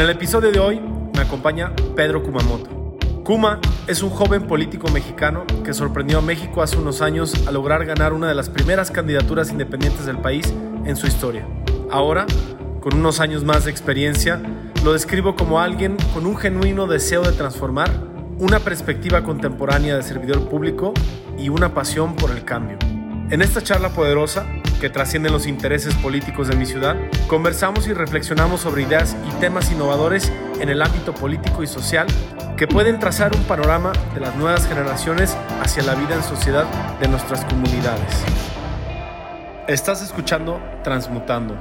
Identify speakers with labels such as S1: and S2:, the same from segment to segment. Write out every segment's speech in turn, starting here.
S1: En el episodio de hoy me acompaña Pedro Kumamoto. Kuma es un joven político mexicano que sorprendió a México hace unos años a lograr ganar una de las primeras candidaturas independientes del país en su historia. Ahora, con unos años más de experiencia, lo describo como alguien con un genuino deseo de transformar, una perspectiva contemporánea de servidor público y una pasión por el cambio. En esta charla poderosa, que trasciende los intereses políticos de mi ciudad, conversamos y reflexionamos sobre ideas y temas innovadores en el ámbito político y social que pueden trazar un panorama de las nuevas generaciones hacia la vida en sociedad de nuestras comunidades. Estás escuchando Transmutando,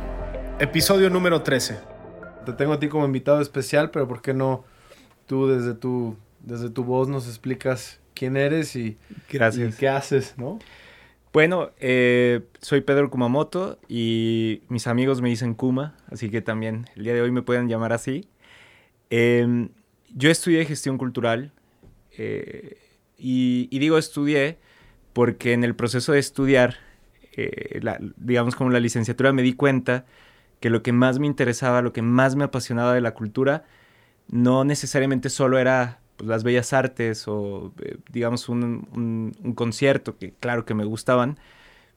S1: episodio número 13. Te tengo a ti como invitado especial, pero ¿por qué no tú desde tu, desde tu voz nos explicas quién eres y,
S2: Gracias.
S1: y qué haces, ¿no?
S2: Bueno, eh, soy Pedro Kumamoto y mis amigos me dicen Kuma, así que también el día de hoy me pueden llamar así. Eh, yo estudié gestión cultural eh, y, digo estudié porque en el proceso de estudiar, eh, digamos como la licenciatura, me di cuenta que lo que más me interesaba, lo que más me apasionaba de la cultura, no necesariamente solo era pues, las bellas artes o eh, digamos un, un, concierto, que claro que me gustaban,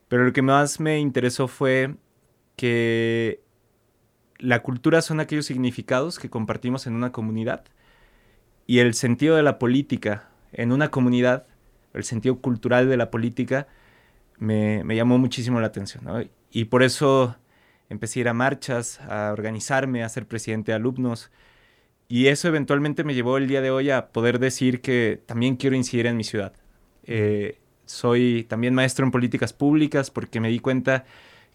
S2: pero lo que más me interesó fue que la cultura son aquellos significados que compartimos en una comunidad y el sentido de la política en una comunidad, el sentido cultural de la política, me, me llamó muchísimo la atención. Y por eso empecé a ir a marchas, a organizarme, a ser presidente de alumnos. Y eso eventualmente me llevó el día de hoy a poder decir que también quiero incidir en mi ciudad. Eh, soy también maestro en políticas públicas porque me di cuenta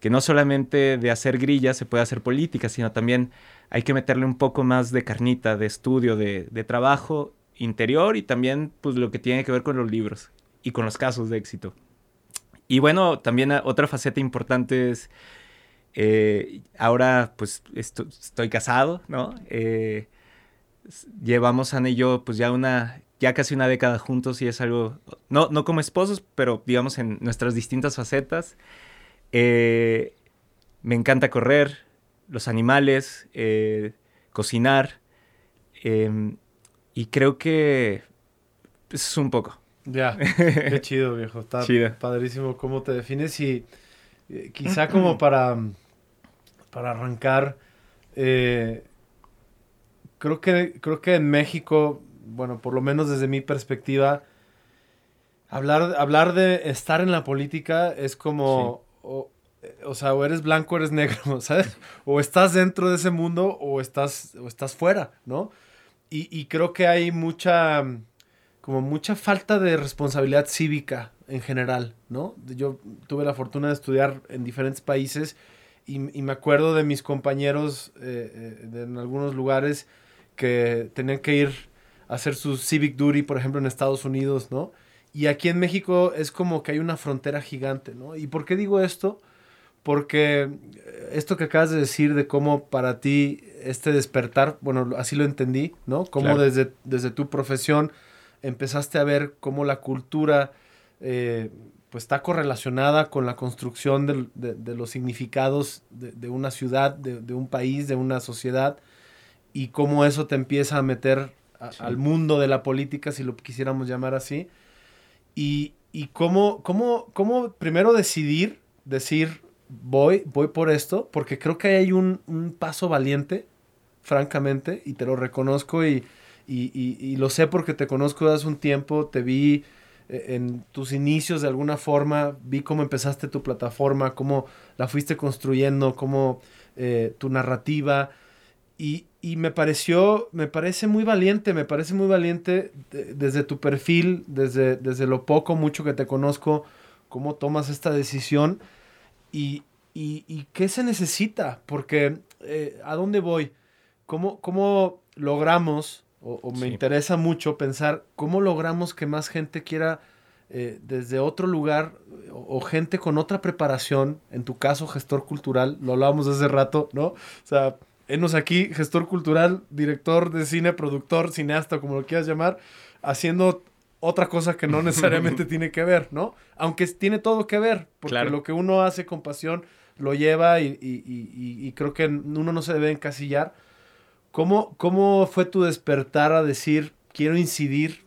S2: que no solamente de hacer grillas se puede hacer política, sino también hay que meterle un poco más de carnita, de estudio, de, de trabajo interior y también pues lo que tiene que ver con los libros y con los casos de éxito. Y bueno, también otra faceta importante es, eh, ahora pues esto, estoy casado, ¿no? Eh, llevamos Ana y yo pues ya una, ya casi una década juntos y es algo, no, no como esposos, pero digamos en nuestras distintas facetas. Eh, me encanta correr, los animales, eh, cocinar. Eh, y creo que es un poco.
S1: Ya, qué chido, viejo. Está Chido. padrísimo cómo te defines y eh, quizá como para, para arrancar, creo, que, creo que en México, bueno, por lo menos desde mi perspectiva, hablar, hablar de estar en la política es como... Sí. O, o sea, o eres blanco o eres negro, ¿sabes? O estás dentro de ese mundo o estás, o estás fuera, ¿no? Y, y, creo que hay mucha, como mucha falta de responsabilidad cívica en general, ¿no? Yo tuve la fortuna de estudiar en diferentes países y, y me acuerdo de mis compañeros eh, eh, de, en algunos lugares que tenían que ir a hacer su civic duty, por ejemplo, en Estados Unidos, ¿no? Y aquí en México es como que hay una frontera gigante, ¿no? ¿Y por qué digo esto? porque esto que acabas de decir de cómo para ti este despertar, bueno, así lo entendí, ¿no? Cómo claro. desde, desde tu profesión empezaste a ver cómo la cultura eh, pues está correlacionada con la construcción de, de, de los significados de, de una ciudad, de, un país, de una sociedad, y cómo eso te empieza a meter a, sí. al mundo de la política, si lo quisiéramos llamar así, y, y cómo, cómo, cómo primero decidir, decir, voy, voy por esto, porque creo que hay un, un paso valiente, francamente, y te lo reconozco y, y, y, y, lo sé porque te conozco hace un tiempo, te vi eh, en tus inicios de alguna forma, vi cómo empezaste tu plataforma, cómo la fuiste construyendo, cómo eh, tu narrativa, y, y, me pareció, me parece muy valiente, me parece muy valiente de, desde tu perfil, desde, desde lo poco, mucho que te conozco, cómo tomas esta decisión y, y, y qué se necesita, porque eh, ¿a dónde voy? ¿Cómo, cómo logramos, o, o me sí. interesa mucho pensar, cómo logramos que más gente quiera eh, desde otro lugar o, o, gente con otra preparación, en tu caso gestor cultural, lo hablábamos hace rato, ¿no? O sea, enos aquí, gestor cultural, director de cine, productor, cineasta, como lo quieras llamar, haciendo otra cosa que no necesariamente tiene que ver, ¿no? Aunque tiene todo que ver, porque claro. lo que uno hace con pasión lo lleva y, y, y, y, creo que uno no se debe encasillar. ¿cómo, ¿cómo fue tu despertar a decir, quiero incidir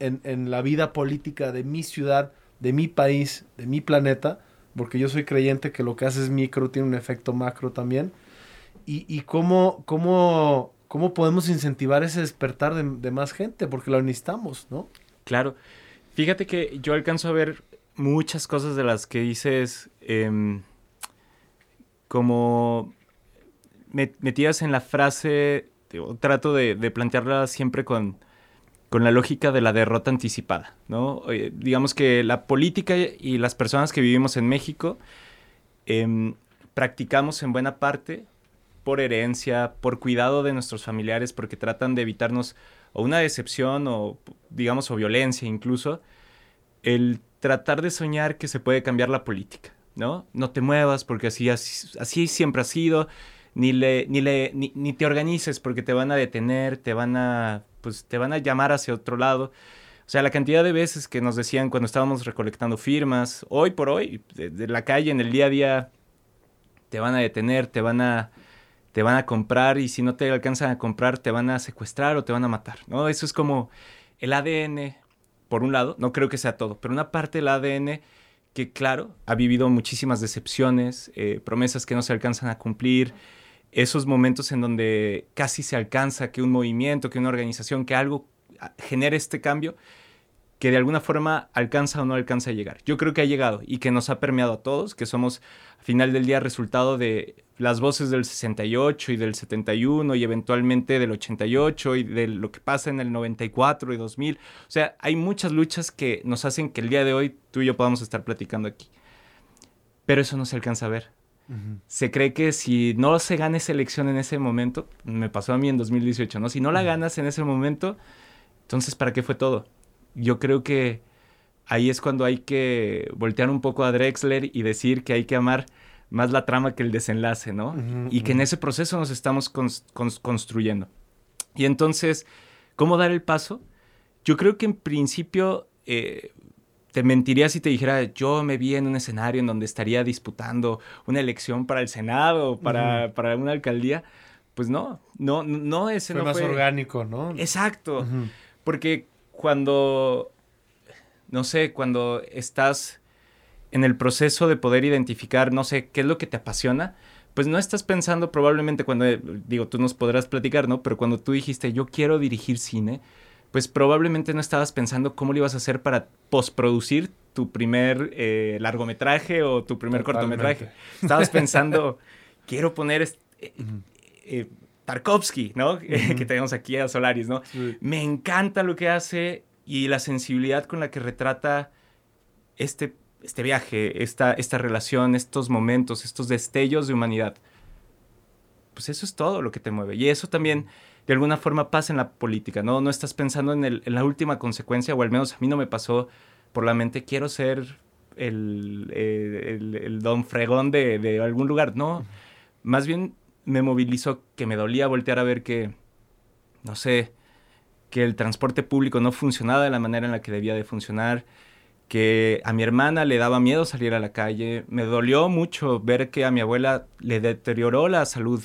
S1: en, en la vida política de mi ciudad, de mi país, de mi planeta? Porque yo soy creyente que lo que haces micro tiene un efecto macro también. Y, cómo, cómo, cómo podemos incentivar ese despertar de, de más gente, porque lo necesitamos, ¿no?
S2: Claro. Fíjate que yo alcanzo a ver muchas cosas de las que dices em, como metidas en la frase, trato de, plantearla siempre con, con, la lógica de la derrota anticipada, ¿no? digamos que la política y las personas que vivimos en México em, practicamos en buena parte por herencia, por cuidado de nuestros familiares, porque tratan de evitarnos o una decepción o digamos o violencia incluso, el tratar de soñar que se puede cambiar la política, ¿no? No te muevas porque así, así, siempre ha sido, ni, le, ni, le, ni, te organices porque te van a detener, te van a, pues, te van a llamar hacia otro lado. O sea, la cantidad de veces que nos decían cuando estábamos recolectando firmas, hoy por hoy, de, la calle, en el día a día, te van a detener, te van a, te van a comprar y si no te alcanzan a comprar, te van a secuestrar o te van a matar, ¿no? Eso es como el ADN por un lado, no creo que sea todo, pero una parte del ADN que, claro, ha vivido muchísimas decepciones, eh, promesas que no se alcanzan a cumplir, esos momentos en donde casi se alcanza que un movimiento, que una organización, que algo ah, genere este cambio, que de alguna forma alcanza o no alcanza a llegar. Yo creo que ha llegado y que nos ha permeado a todos, que somos al final del día resultado de las voces del 68 y del 71 y eventualmente del 88 y de lo que pasa en el 94 y 2000. O sea, hay muchas luchas que nos hacen que el día de hoy tú y yo podamos estar platicando aquí. Pero eso no se alcanza a ver. Se cree que si no se gana esa elección en ese momento, me pasó a mí en 2018, ¿no? Si no la ganas en ese momento, entonces ¿para qué fue todo? Yo creo que ahí es cuando hay que voltear un poco a Drexler y decir que hay que amar más la trama que el desenlace, ¿no? y que en ese proceso nos estamos construyendo. Y entonces, ¿cómo dar el paso? Yo creo que en principio eh, te mentiría si te dijera, yo me vi en un escenario en donde estaría disputando una elección para el Senado, para, para una alcaldía. Pues no, no, no, ese
S1: fue
S2: no
S1: más orgánico, ¿no?
S2: Exacto, porque cuando, no sé, cuando estás en el proceso de poder identificar, no sé, qué es lo que te apasiona, pues no estás pensando probablemente cuando, digo, tú nos podrás platicar, ¿no? Pero cuando tú dijiste, yo quiero dirigir cine, pues probablemente no estabas pensando cómo lo ibas a hacer para postproducir tu primer eh, largometraje o tu primer cortometraje. Estabas pensando, quiero poner eh, Tarkovsky, ¿no? que tenemos aquí a Solaris, ¿no? Me encanta lo que hace y la sensibilidad con la que retrata este, este viaje, esta, esta relación, estos momentos, estos destellos de humanidad. Pues eso es todo lo que te mueve. Y eso también, de alguna forma, pasa en la política, ¿no? No estás pensando en, la última consecuencia, o al menos a mí no me pasó por la mente, quiero ser el, el, don fregón de, de, algún lugar. No, más bien me movilizó que me dolía voltear a ver que, no sé, que el transporte público no funcionaba de la manera en la que debía de funcionar, que a mi hermana le daba miedo salir a la calle, me dolió mucho ver que a mi abuela le deterioró la salud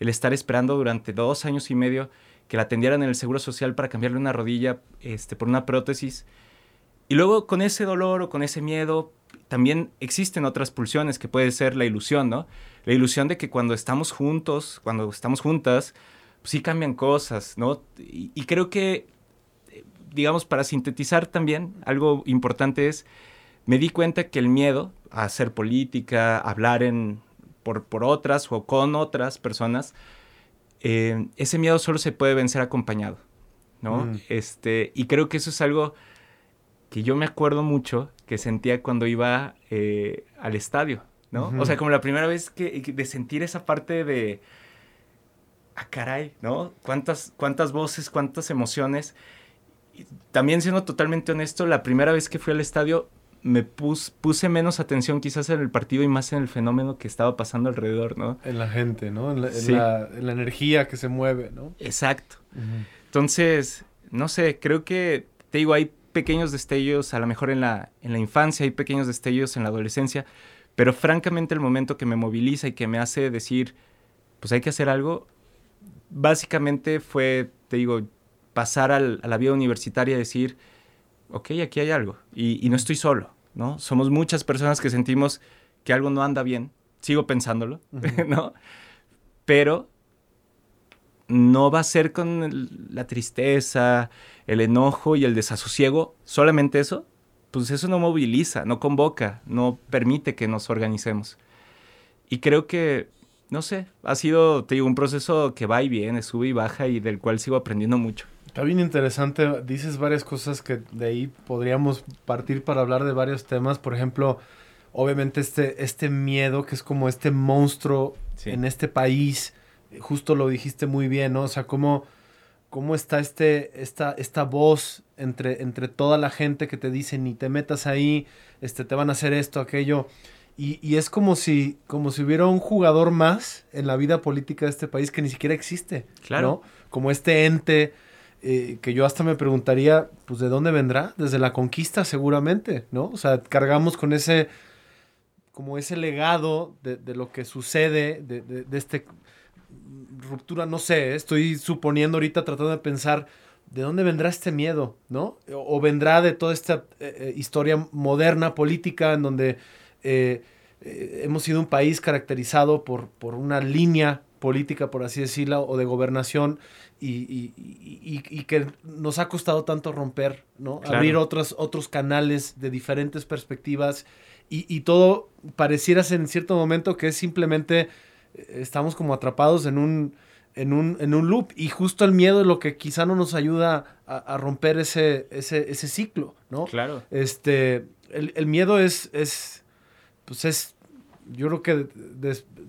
S2: el estar esperando durante dos años y medio que la atendieran en el Seguro Social para cambiarle una rodilla este, por una prótesis. Y luego con ese dolor o con ese miedo también existen otras pulsiones que puede ser la ilusión, ¿no? La ilusión de que cuando estamos juntos, cuando estamos juntas, pues sí cambian cosas, ¿no? Y, creo que, digamos, para sintetizar también, algo importante es, me di cuenta que el miedo a hacer política, a hablar en, por, por otras o con otras personas, eh, ese miedo solo se puede vencer acompañado, ¿no? Mm. Este, y creo que eso es algo que yo me acuerdo mucho que sentía cuando iba eh, al estadio, ¿no? O sea, como la primera vez que, de sentir esa parte de, ah, caray, ¿no? Cuántas, cuántas voces, cuántas emociones. también siendo totalmente honesto, la primera vez que fui al estadio me puse menos atención quizás en el partido y más en el fenómeno que estaba pasando alrededor, ¿no?
S1: En la gente, ¿no? En la, energía que se mueve, ¿no?
S2: Exacto. Entonces, no sé, creo que, te digo, hay pequeños destellos, a lo mejor en la, en la infancia, hay pequeños destellos en la adolescencia, pero francamente el momento que me moviliza y que me hace decir, pues hay que hacer algo, básicamente fue, te digo, pasar a la vida universitaria y decir, ok, aquí hay algo y, no estoy solo, ¿no? Somos muchas personas que sentimos que algo no anda bien, sigo pensándolo, ¿no? Pero no va a ser con la tristeza, el enojo y el desasosiego, solamente eso, pues eso no moviliza, no convoca, no permite que nos organicemos. Y creo que, no sé, ha sido, te digo, un proceso que va y viene, sube y baja y del cual sigo aprendiendo mucho.
S1: Está bien interesante, dices varias cosas que de ahí podríamos partir para hablar de varios temas, por ejemplo, obviamente este, este miedo que es como este monstruo en este país, justo lo dijiste muy bien, ¿no? O sea, cómo, cómo está este, esta, esta voz entre, entre toda la gente que te dice, ni te metas ahí, este, te van a hacer esto, aquello. Y, y, es como si, como si hubiera un jugador más en la vida política de este país que ni siquiera existe. Claro. Como este ente eh, que yo hasta me preguntaría, pues, ¿de dónde vendrá? Desde la conquista, seguramente, ¿no? O sea, cargamos con ese, como ese legado de, de lo que sucede, de, de, de este ruptura, no sé, estoy suponiendo ahorita tratando de pensar de dónde vendrá este miedo, ¿no? O, vendrá de toda esta eh, eh, historia moderna, política, en donde eh, hemos sido un país caracterizado por, por una línea política, por así decirlo, o de gobernación, y, que nos ha costado tanto romper, ¿no? Abrir otros, otros canales de diferentes perspectivas, y, todo pareciera en cierto momento que es simplemente estamos como atrapados en un, en un, en un loop y justo el miedo es lo que quizá no nos ayuda a, romper ese, ese, ese, ciclo, ¿no?
S2: Claro.
S1: Este, el, el, miedo es, es, pues es, yo creo que,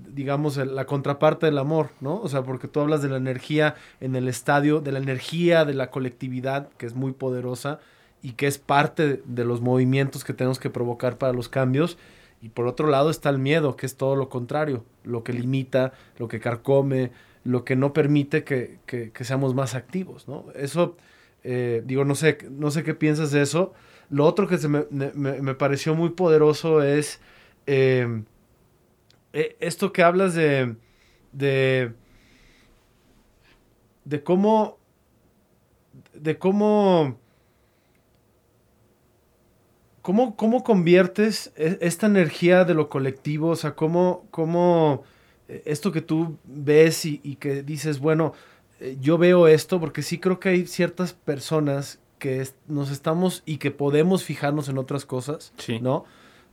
S1: digamos, la contraparte del amor, ¿no? O sea, porque tú hablas de la energía en el estadio, de la energía de la colectividad, que es muy poderosa y que es parte de los movimientos que tenemos que provocar para los cambios. Y por otro lado está el miedo, que es todo lo contrario, lo que limita, lo que carcome, lo que no permite que, seamos más activos, ¿no? Eso, eh, digo, no sé, no sé qué piensas de eso. Lo otro que se me, me, pareció muy poderoso es em, e, esto que hablas de, de, de cómo, de cómo ¿Cómo, ¿Cómo conviertes e, esta energía de lo colectivo? O sea, ¿cómo, cómo eh, esto que tú ves y, que dices, bueno, eh, yo veo esto, porque sí creo que hay ciertas personas que nos estamos y que podemos fijarnos en otras cosas, sí. ¿no?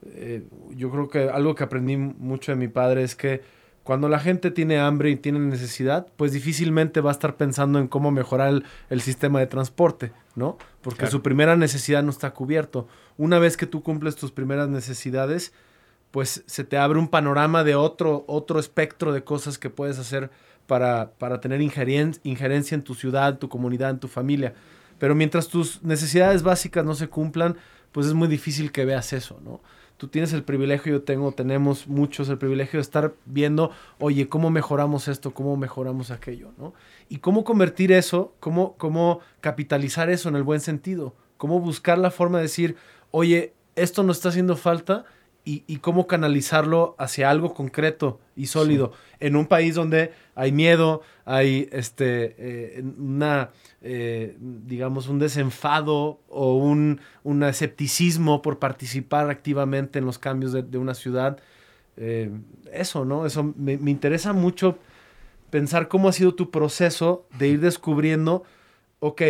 S1: Eh, yo creo que algo que aprendí mucho de mi padre es que cuando la gente tiene hambre y tiene necesidad, pues difícilmente va a estar pensando en cómo mejorar el, sistema de transporte, ¿no? Porque su primera necesidad no está cubierto. Una vez que tú cumples tus primeras necesidades, pues se te abre un panorama de otro, otro espectro de cosas que puedes hacer para, para tener injerencia en tu ciudad, tu comunidad, en tu familia. Pero mientras tus necesidades básicas no se cumplan, pues es muy difícil que veas eso, ¿no? Tú tienes el privilegio, yo tengo, tenemos muchos el privilegio de estar viendo, oye, ¿cómo mejoramos esto? ¿Cómo mejoramos aquello? ¿no? Y cómo convertir eso, cómo, cómo capitalizar eso en el buen sentido, cómo buscar la forma de decir, oye, esto no está haciendo falta y, cómo canalizarlo hacia algo concreto y sólido en un país donde hay miedo, hay este, eh, una, eh, digamos, un desenfado o un, escepticismo por participar activamente en los cambios de, una ciudad. Eh, eso, ¿no? Eso me, me, interesa mucho pensar cómo ha sido tu proceso de ir descubriendo, ok,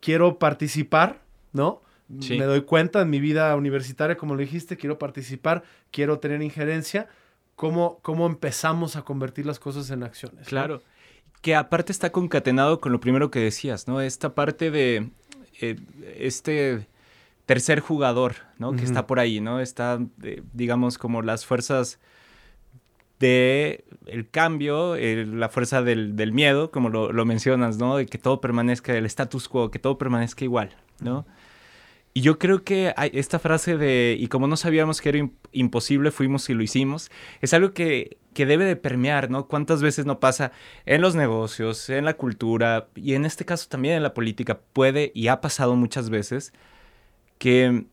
S1: quiero participar, ¿no? Me doy cuenta en mi vida universitaria, como lo dijiste, quiero participar, quiero tener injerencia. ¿Cómo, cómo empezamos a convertir las cosas en acciones?
S2: Claro. Que aparte está concatenado con lo primero que decías, ¿no? Esta parte de eh, este tercer jugador, ¿no? Que está por ahí, ¿no? Está, digamos, como las fuerzas de el cambio, la fuerza del, miedo, como lo, mencionas, ¿no? De que todo permanezca, el status quo, que todo permanezca igual, ¿no? Y yo creo que esta frase de, y como no sabíamos que era imposible, fuimos y lo hicimos, es algo que, que, debe de permear, ¿no? ¿Cuántas veces no pasa en los negocios, en la cultura y en este caso también en la política? Puede y ha pasado muchas veces que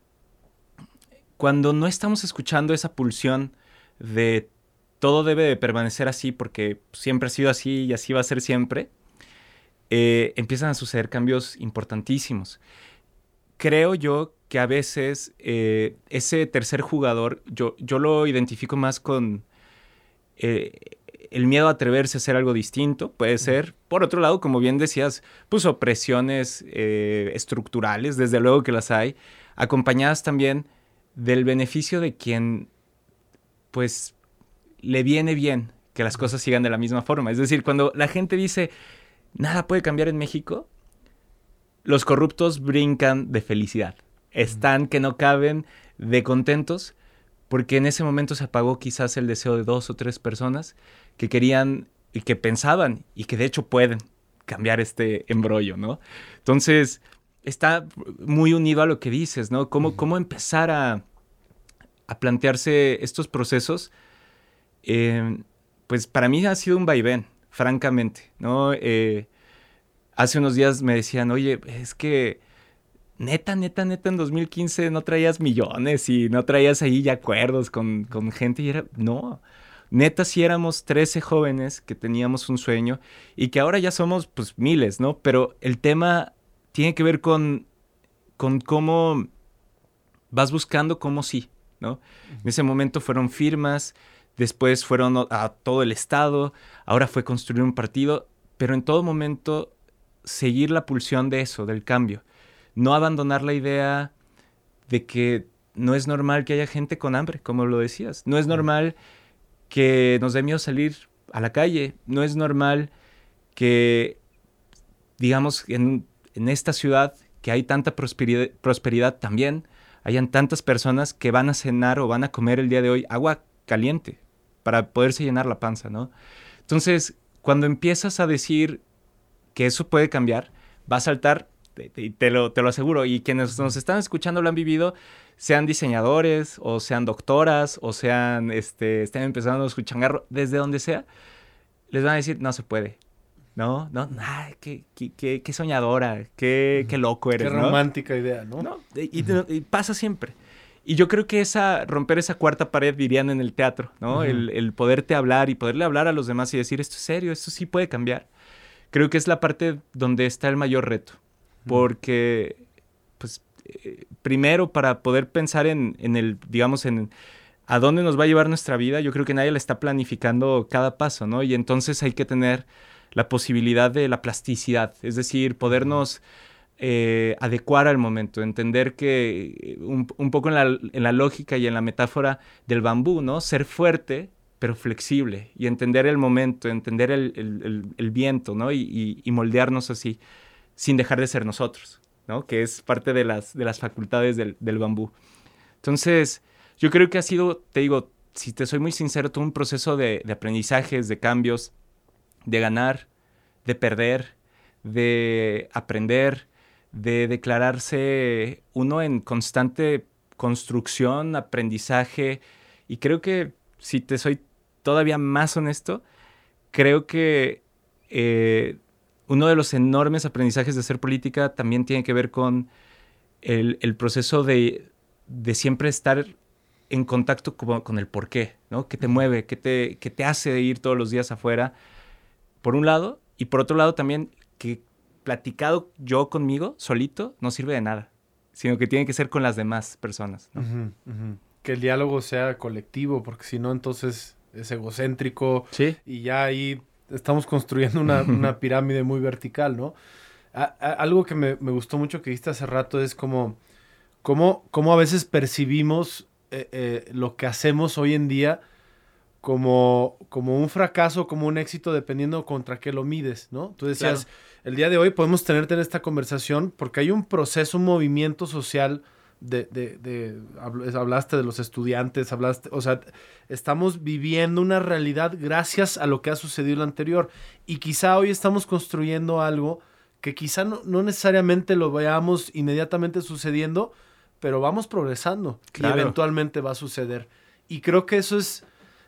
S2: cuando no estamos escuchando esa pulsión de todo debe de permanecer así porque siempre ha sido así y así va a ser siempre, eh, empiezan a suceder cambios importantísimos. Creo yo que a veces eh, ese tercer jugador, yo, yo lo identifico más con eh, el miedo a atreverse a hacer algo distinto, puede ser. Por otro lado, como bien decías, pues opresiones estructurales, desde luego que las hay, acompañadas también del beneficio de quien, pues, le viene bien que las cosas sigan de la misma forma. Es decir, cuando la gente dice, nada puede cambiar en México, los corruptos brincan de felicidad. Están que no caben de contentos porque en ese momento se apagó quizás el deseo de dos o tres personas que querían y que pensaban y que de hecho pueden cambiar este embrollo, ¿no? Entonces, está muy unido a lo que dices, ¿no? Cómo, cómo empezar a, a plantearse estos procesos Em, pues para mí ha sido un vaivén, francamente, ¿no? Eh, hace unos días me decían, oye, es que neta, neta, neta, en 2015 no traías millones y no traías ahí ya acuerdos con, con gente y era, no, neta sí éramos 13 jóvenes que teníamos un sueño y que ahora ya somos pues miles, ¿no? Pero el tema tiene que ver con, con cómo vas buscando cómo sí, ¿no? En ese momento fueron firmas, después fueron a todo el Estado, ahora fue construir un partido, pero en todo momento seguir la pulsión de eso, del cambio. No abandonar la idea de que no es normal que haya gente con hambre, como lo decías. No es normal que nos dé miedo salir a la calle. No es normal que, digamos, en, esta ciudad que hay tanta prosperidad, prosperidad también, hayan tantas personas que van a cenar o van a comer el día de hoy agua caliente, para poderse llenar la panza, ¿no? Entonces, cuando empiezas a decir que eso puede cambiar, va a saltar, y te lo, te lo aseguro, y quienes nos están escuchando lo han vivido, sean diseñadores, o sean doctoras, o sean, este, estén empezando a escuchar desde donde sea, les van a decir, no se puede, ¿no? No, ay, qué, qué, qué, soñadora, qué, qué, loco eres,
S1: Qué romántica idea, ¿no?
S2: y, pasa siempre. Y yo creo que esa, romper esa cuarta pared, dirían en el teatro, ¿no? el, poderte hablar y poderle hablar a los demás y decir, esto es serio, esto sí puede cambiar. Creo que es la parte donde está el mayor reto. Porque, pues, eh, primero para poder pensar en, en, el, digamos, en a dónde nos va a llevar nuestra vida, yo creo que nadie la está planificando cada paso, ¿no? Y entonces hay que tener la posibilidad de la plasticidad, es decir, podernos eh, adecuar al momento, entender que eh, un, poco en la, lógica y en la metáfora del bambú, ¿no? Ser fuerte, pero flexible, y entender el momento, entender el, viento, ¿no? Y, moldearnos así, sin dejar de ser nosotros, ¿no? Que es parte de las, de las facultades del, bambú. Entonces, yo creo que ha sido, te digo, si te soy muy sincero, todo un proceso de, de aprendizajes, de cambios, de ganar, de perder, de aprender, de declararse uno en constante construcción, aprendizaje, y creo que, si te soy todavía más honesto, creo que eh, uno de los enormes aprendizajes de hacer política también tiene que ver con el, proceso de, siempre estar en contacto con, el por qué, ¿no? ¿Qué te mueve? ¿Qué te, qué te hace ir todos los días afuera? Por un lado, y por otro lado también, que platicado yo conmigo, solito, no sirve de nada, sino que tiene que ser con las demás personas.
S1: Que el diálogo sea colectivo, porque si no, entonces es egocéntrico.
S2: Sí.
S1: Y ya ahí estamos construyendo una, pirámide muy vertical, ¿no? algo que me, gustó mucho que viste hace rato es como, cómo, a veces percibimos eh, eh, lo que hacemos hoy en día como, como un fracaso, como un éxito, dependiendo contra qué lo mides, ¿no? Tú decías, el día de hoy podemos tenerte en esta conversación porque hay un proceso, un movimiento social de, de, de, hablaste de los estudiantes, hablaste, o sea, estamos viviendo una realidad gracias a lo que ha sucedido en lo anterior y quizá hoy estamos construyendo algo que quizá no, no necesariamente lo veamos inmediatamente sucediendo, pero vamos progresando y eventualmente va a suceder. Y creo que eso es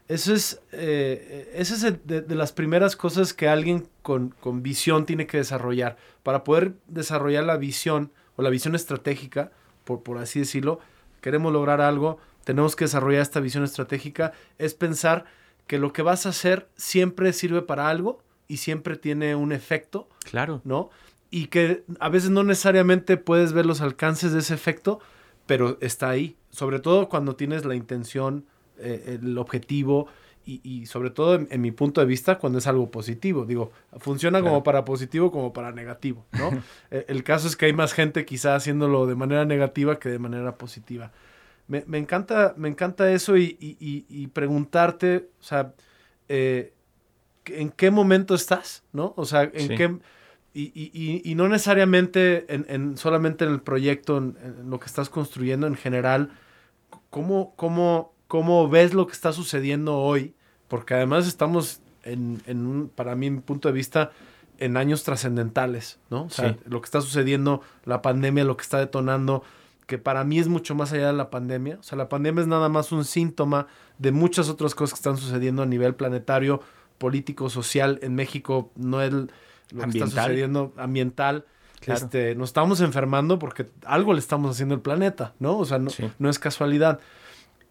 S1: eso es, eh, es de, las primeras cosas que alguien con, visión tiene que desarrollar. Para poder desarrollar la visión o la visión estratégica, por, por así decirlo, queremos lograr algo, tenemos que desarrollar esta visión estratégica, es pensar que lo que vas a hacer siempre sirve para algo y siempre tiene un efecto.
S2: Claro.
S1: ¿No? Y que a veces no necesariamente puedes ver los alcances de ese efecto, pero está ahí. Sobre todo cuando tienes la intención, eh, el objetivo y, sobre todo en, mi punto de vista cuando es algo positivo. Digo, funciona como para positivo como para negativo, ¿no? Eh, el caso es que hay más gente quizá haciéndolo de manera negativa que de manera positiva. Me, encanta, me encanta eso y, preguntarte, o sea, eh, ¿en qué momento estás? ¿No? O sea, ¿en qué... Y, no necesariamente en, solamente en el proyecto, en, lo que estás construyendo en general, ¿cómo, cómo, cómo ves lo que está sucediendo hoy? Porque además estamos en, en un, para mí, mi punto de vista, en años trascendentales, ¿no? O sea, lo que está sucediendo, la pandemia, lo que está detonando, que para mí es mucho más allá de la pandemia. O sea, la pandemia es nada más un síntoma de muchas otras cosas que están sucediendo a nivel planetario, político, social. En México no es lo que está sucediendo ambiental. Este, nos estamos enfermando porque algo le estamos haciendo al planeta, ¿no? O sea, no, no es casualidad.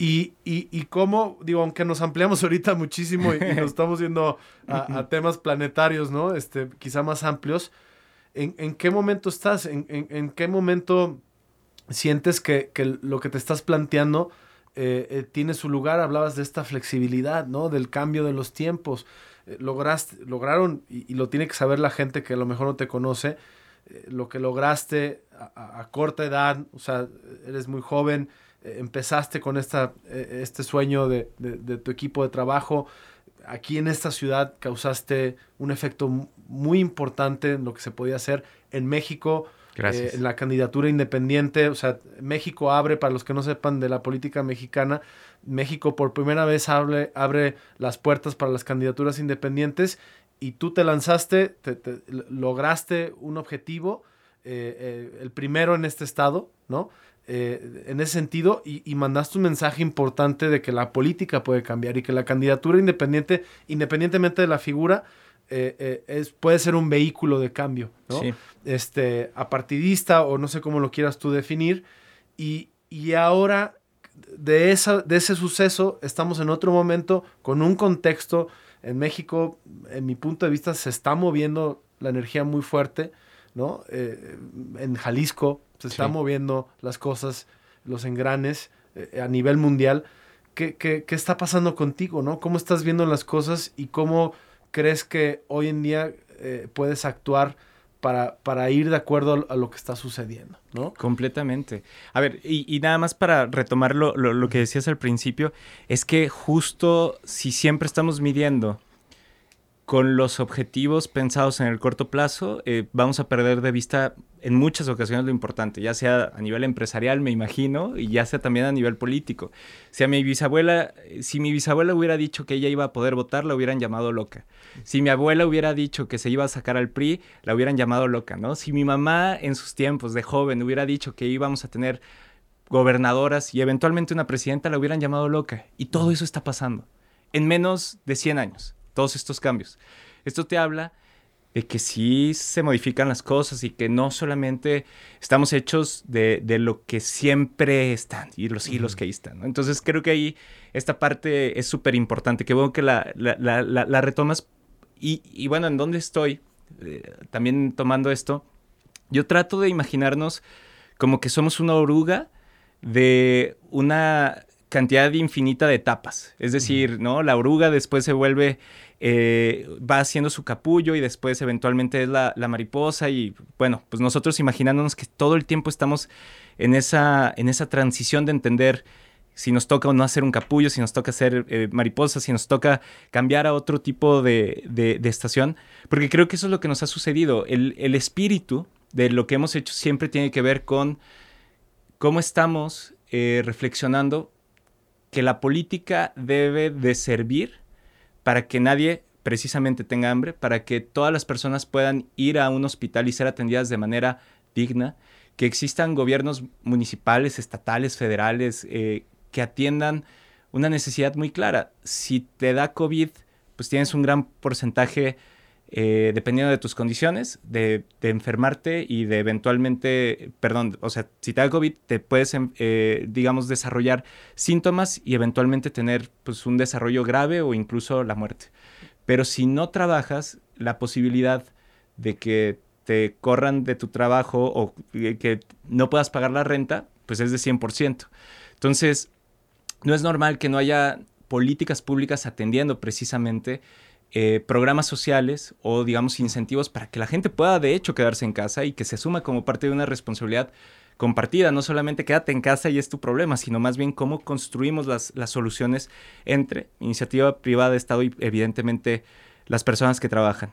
S1: Y, y, y cómo, digo, aunque nos ampliamos ahorita muchísimo y, nos estamos yendo a, temas planetarios, ¿no? Este, quizá más amplios. ¿En, en qué momento estás? ¿En, en, en qué momento sientes que, que, lo que te estás planteando eh, eh, tiene su lugar? Hablabas de esta flexibilidad, ¿no? Del cambio de los tiempos. Eh, lograste, lograron, y, lo tiene que saber la gente que a lo mejor no te conoce, lo que lograste a, corta edad, o sea, eres muy joven, empezaste con esta, este sueño de, de, tu equipo de trabajo. Aquí en esta ciudad causaste un efecto muy importante en lo que se podía hacer. En México, eh, la candidatura independiente, o sea, México abre, para los que no sepan de la política mexicana, México por primera vez abre, abre las puertas para las candidaturas independientes y tú te lanzaste, te, lograste un objetivo, eh, eh, el primero en este estado, ¿no? En ese sentido, y, y, mandaste un mensaje importante de que la política puede cambiar y que la candidatura independiente, independientemente de la figura, eh, eh, es, puede ser un vehículo de cambio, ¿no? Este, apartidista o no sé cómo lo quieras tú definir. Y, y ahora de, esa, de ese suceso estamos en otro momento con un contexto. En México, en mi punto de vista, se está moviendo la energía muy fuerte, ¿no? Eh, en Jalisco se están moviendo las cosas, los engranes a nivel mundial. ¿Qué, ¿Qué, qué, está pasando contigo, no? ¿Cómo estás viendo las cosas y cómo crees que hoy en día eh, puedes actuar para, para, ir de acuerdo a lo que está sucediendo, ¿no?
S2: Completamente. A ver, y, nada más para retomar lo, lo, que decías al principio, es que justo si siempre estamos midiendo con los objetivos pensados en el corto plazo, eh, vamos a perder de vista en muchas ocasiones lo importante, ya sea a nivel empresarial, me imagino, y ya sea también a nivel político. Si a mi bisabuela, si mi bisabuela hubiera dicho que ella iba a poder votar, la hubieran llamado loca. Si mi abuela hubiera dicho que se iba a sacar al PRI, la hubieran llamado loca, ¿no? Si mi mamá en sus tiempos de joven hubiera dicho que íbamos a tener gobernadoras y eventualmente una presidenta, la hubieran llamado loca. Y todo eso está pasando en menos de 100 años todos estos cambios. Esto te habla de que sí se modifican las cosas y que no solamente estamos hechos de, lo que siempre están y los hilos que ahí están. Entonces creo que ahí esta parte es súper importante, que veo que la, la, retomas. Y, bueno, ¿en dónde estoy? Eh, también tomando esto, yo trato de imaginarnos como que somos una oruga de una cantidad infinita de etapas. Es decir, ¿no? La oruga después se vuelve, eh, va haciendo su capullo y después eventualmente es la, mariposa y bueno, pues nosotros imaginándonos que todo el tiempo estamos en esa, en esa transición de entender si nos toca o no hacer un capullo, si nos toca hacer eh, mariposa, si nos toca cambiar a otro tipo de, estación, porque creo que eso es lo que nos ha sucedido. El, el espíritu de lo que hemos hecho siempre tiene que ver con cómo estamos eh, reflexionando que la política debe de servir para que nadie precisamente tenga hambre, para que todas las personas puedan ir a un hospital y ser atendidas de manera digna, que existan gobiernos municipales, estatales, federales, eh, que atiendan una necesidad muy clara. Si te da COVID, pues tienes un gran porcentaje eh, dependiendo de tus condiciones, de, enfermarte y de eventualmente, perdón, o sea, si te da COVID, te puedes, em, eh, digamos, desarrollar síntomas y eventualmente tener pues, un desarrollo grave o incluso la muerte. Pero si no trabajas, la posibilidad de que te corran de tu trabajo o que no puedas pagar la renta, pues es de 100%. Entonces, no es normal que no haya políticas públicas atendiendo precisamente eh, programas sociales o, digamos, incentivos para que la gente pueda, de hecho, quedarse en casa y que se asuma como parte de una responsabilidad compartida. No solamente quédate en casa y es tu problema, sino más bien cómo construimos las, soluciones entre iniciativa privada, Estado y, evidentemente, las personas que trabajan.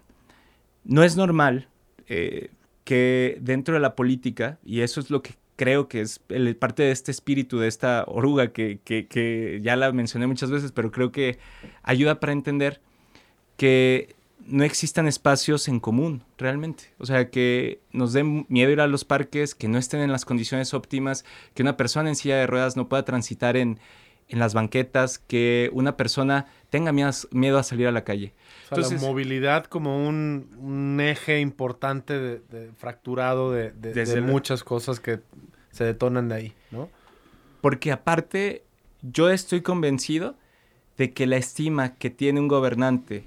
S2: No es normal eh, que dentro de la política, y eso es lo que creo que es parte de este espíritu, de esta oruga que, que, ya la mencioné muchas veces, pero creo que ayuda para entender que no existan espacios en común, realmente. O sea, que nos den miedo ir a los parques, que no estén en las condiciones óptimas, que una persona en silla de ruedas no pueda transitar en, las banquetas, que una persona tenga miedo, a salir a la calle.
S1: O sea, la movilidad como un, eje importante de, fracturado de, de muchas cosas que se detonan de ahí, ¿no?
S2: Porque aparte, yo estoy convencido de que la estima que tiene un gobernante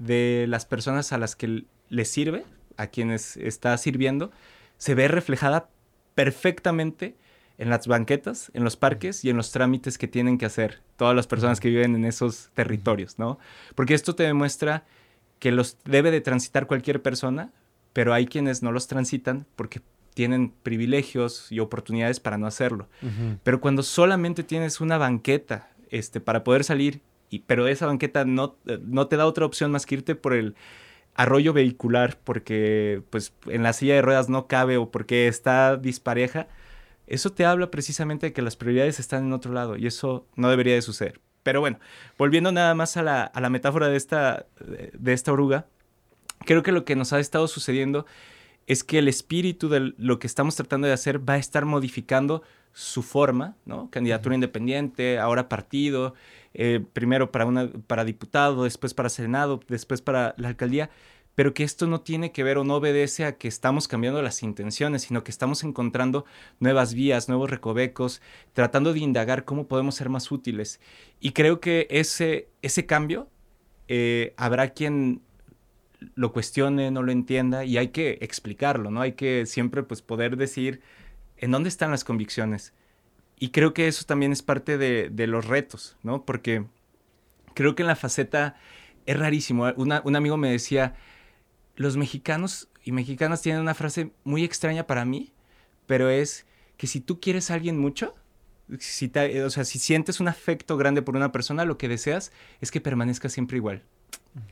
S2: de las personas a las que le sirve, a quienes está sirviendo, se ve reflejada perfectamente en las banquetas, en los parques y en los trámites que tienen que hacer todas las personas que viven en esos territorios, ¿no? Porque esto te demuestra que los debe de transitar cualquier persona, pero hay quienes no los transitan porque tienen privilegios y oportunidades para no hacerlo. Pero cuando solamente tienes una banqueta este, para poder salir pero esa banqueta no, no te da otra opción más que irte por el arroyo vehicular porque pues en la silla de ruedas no cabe o porque está dispareja, eso te habla precisamente de que las prioridades están en otro lado y eso no debería de suceder. Pero bueno, volviendo nada más a la, a la metáfora de esta, de esta oruga, creo que lo que nos ha estado sucediendo es que el espíritu de lo que estamos tratando de hacer va a estar modificando su forma, ¿no? Candidatura independiente, ahora partido, eh, primero para, una, para diputado, después para senado, después para la alcaldía, pero que esto no tiene que ver o no obedece a que estamos cambiando las intenciones, sino que estamos encontrando nuevas vías, nuevos recovecos, tratando de indagar cómo podemos ser más útiles. Y creo que ese, ese cambio eh, habrá quien lo cuestione, no lo entienda y hay que explicarlo, ¿no? Hay que siempre pues poder decir en dónde están las convicciones. Y creo que eso también es parte de, los retos, ¿no? Porque creo que en la faceta es rarísimo. un amigo me decía, los mexicanos y mexicanas tienen una frase muy extraña para mí, pero es que si tú quieres a alguien mucho, si o sea, si sientes un afecto grande por una persona, lo que deseas es que permanezca siempre igual.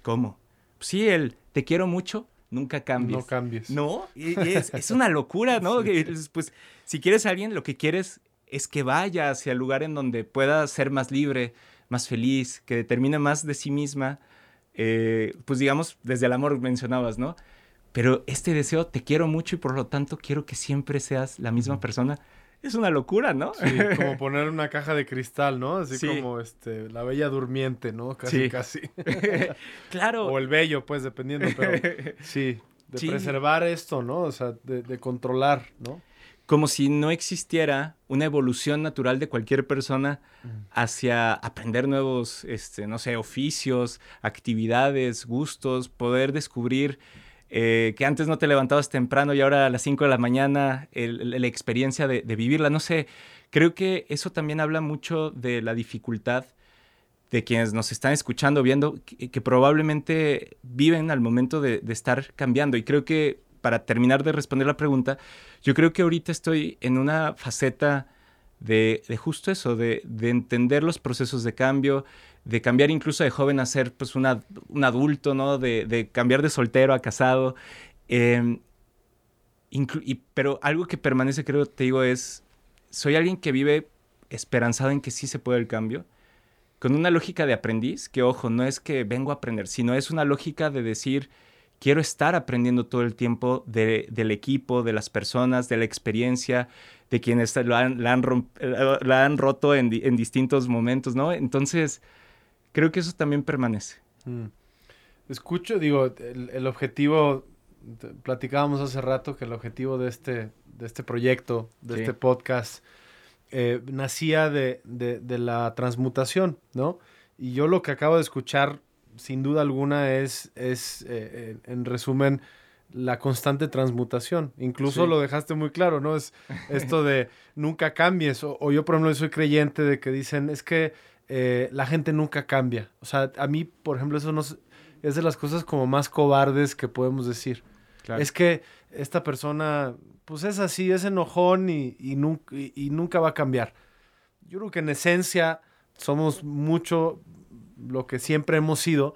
S2: ¿Cómo? Sí, el te quiero mucho, nunca cambies.
S1: No cambies.
S2: No, y, es, es, una locura, ¿no? Pues si quieres a alguien, lo que quieres es que vaya hacia el lugar en donde pueda ser más libre, más feliz, que determine más de sí misma, eh, pues digamos, desde el amor mencionabas, ¿no? Pero este deseo, te quiero mucho y por lo tanto quiero que siempre seas la misma persona. Es una locura, ¿no?
S1: Sí, como poner una caja de cristal, ¿no? Así como este, la bella durmiente, ¿no? Casi, casi.
S2: claro.
S1: O el bello, pues, dependiendo, pero sí, de preservar esto, ¿no? O sea, de, de controlar, ¿no?
S2: como si no existiera una evolución natural de cualquier persona hacia aprender nuevos, este, no sé, oficios, actividades, gustos, poder descubrir eh, que antes no te levantabas temprano y ahora a las 5 de la mañana la experiencia de, vivirla, no sé, creo que eso también habla mucho de la dificultad de quienes nos están escuchando, viendo, que, probablemente viven al momento de, de estar cambiando. Y creo que para terminar de responder la pregunta, yo creo que ahorita estoy en una faceta de, justo eso, de, entender los procesos de cambio, de cambiar incluso de joven a ser pues un adulto, ¿no? De, cambiar de soltero a casado. Em, pero algo que permanece, creo, te digo, es, soy alguien que vive esperanzado en que sí se puede el cambio, con una lógica de aprendiz, que ojo, no es que vengo a aprender, sino es una lógica de decir, quiero estar aprendiendo todo el tiempo del equipo, de las personas, de la experiencia, de quienes la han, han, roto en, distintos momentos, ¿no? Entonces, creo que eso también permanece. Mm.
S1: escucho, digo, el, objetivo, platicábamos hace rato que el objetivo de este, de este proyecto, de este podcast, eh, nacía de, de, la transmutación, ¿no? Y yo lo que acabo de escuchar, sin duda alguna, es, es eh, en resumen, la constante transmutación. Incluso lo dejaste muy claro, ¿no? Es esto de nunca cambies. O, yo, por ejemplo, soy creyente de que dicen, es que eh, la gente nunca cambia. O sea, a mí, por ejemplo, eso no es de las cosas como más cobardes que podemos decir. Es que esta persona, pues es así, es enojón y, y, nunca, y nunca va a cambiar. Yo creo que en esencia somos mucho lo que siempre hemos sido,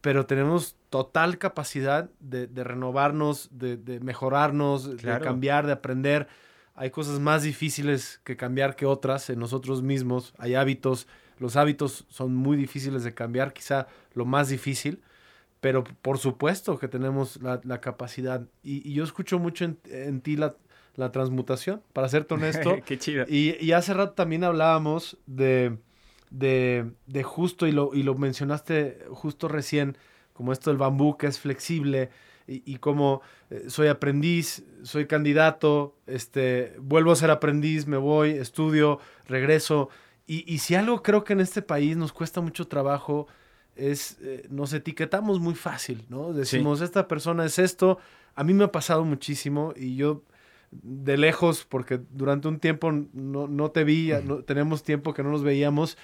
S1: pero tenemos total capacidad de, renovarnos, de, mejorarnos, de cambiar, de aprender. Hay cosas más difíciles que cambiar que otras en nosotros mismos. Hay hábitos. Los hábitos son muy difíciles de cambiar, quizá lo más difícil, pero por supuesto que tenemos la, capacidad. Y, yo escucho mucho en, ti la, transmutación, para serte honesto.
S2: Qué chido.
S1: Y, y hace rato también hablábamos de, de, de justo, y lo, y lo mencionaste justo recién, como esto del bambú que es flexible y, como eh, soy aprendiz, soy candidato, este, vuelvo a ser aprendiz, me voy, estudio, regreso. Y, y si algo creo que en este país nos cuesta mucho trabajo es, eh, nos etiquetamos muy fácil, ¿no? Decimos, esta persona es esto. A mí me ha pasado muchísimo y yo de lejos, porque durante un tiempo no, no te vi, no, tenemos tiempo que no nos veíamos,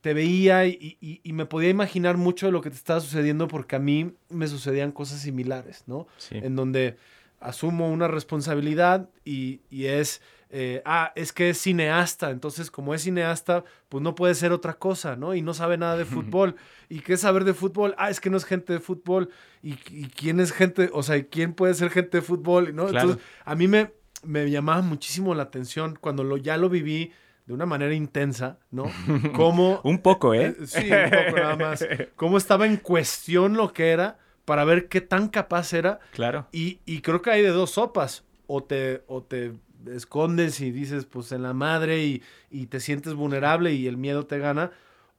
S1: te, veía y, me podía imaginar mucho de lo que te estaba sucediendo porque a mí me sucedían cosas similares, ¿no? En donde asumo una responsabilidad y, es, eh, ah, es que es cineasta, entonces como es cineasta, pues no puede ser otra cosa, ¿no? Y no sabe nada de fútbol. ¿Y qué es saber de fútbol? Ah, es que no es gente de fútbol. ¿Y, quién es gente? O sea, ¿quién puede ser gente de fútbol? ¿no? Entonces, a mí me, me llamaba muchísimo la atención cuando lo, ya lo viví de una manera intensa, ¿no? Cómo...
S2: un poco, ¿eh?
S1: ¿eh? Sí, un poco nada más. Cómo estaba en cuestión lo que era para ver qué tan capaz era.
S2: Claro.
S1: Y, y creo que hay de dos sopas. O te, o te escondes y dices, pues en la madre y, y te sientes vulnerable y el miedo te gana.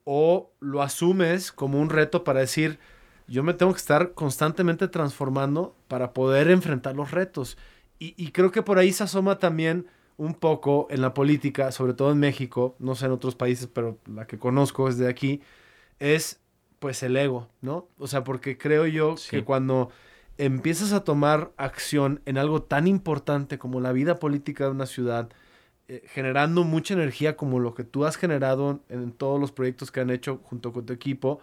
S1: O lo asumes como un reto para decir, yo me tengo que estar constantemente transformando para poder enfrentar los retos. Y, y creo que por ahí se asoma también un poco en la política, sobre todo en México, no sé en otros países, pero la que conozco es de aquí, es pues el ego, ¿no? O sea, porque creo yo que cuando empiezas a tomar acción en algo tan importante como la vida política de una ciudad, eh, generando mucha energía como lo que tú has generado en todos los proyectos que han hecho junto con tu equipo,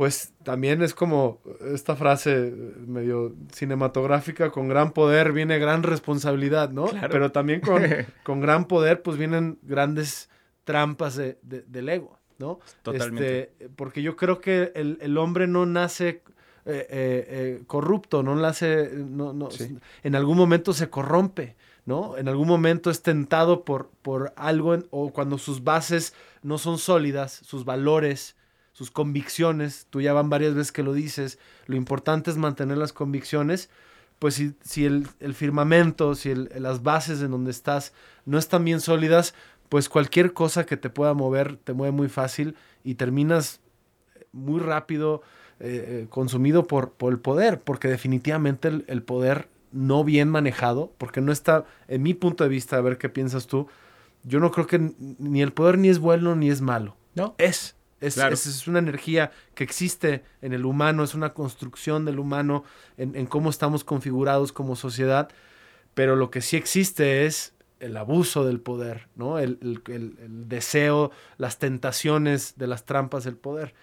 S1: pues también es como esta frase medio cinematográfica, con gran poder viene gran responsabilidad, ¿no? Pero también con, con, gran poder pues vienen grandes trampas de, del ego, ¿no?
S2: Totalmente.
S1: Este, porque yo creo que el, el hombre no nace eh, eh, eh, corrupto, no nace, no, no, en algún momento se corrompe, ¿no? En algún momento es tentado por, por algo o cuando sus bases no son sólidas, sus valores, sus convicciones, tú ya van varias veces que lo dices, lo importante es mantener las convicciones, pues si, si el, firmamento, si las bases en donde estás no están bien sólidas, pues cualquier cosa que te pueda mover te mueve muy fácil y terminas muy rápido eh, eh, consumido por, por, el poder, porque definitivamente el, el, poder no bien manejado, porque no está, en mi punto de vista, a ver qué piensas tú, yo no creo que ni el poder ni es bueno ni es malo.
S2: No.
S1: Es. Es, una energía que existe en el humano, es una construcción del humano en, cómo estamos configurados como sociedad, pero lo que sí existe es el abuso del poder, ¿no? El, deseo, las tentaciones de las trampas del poder.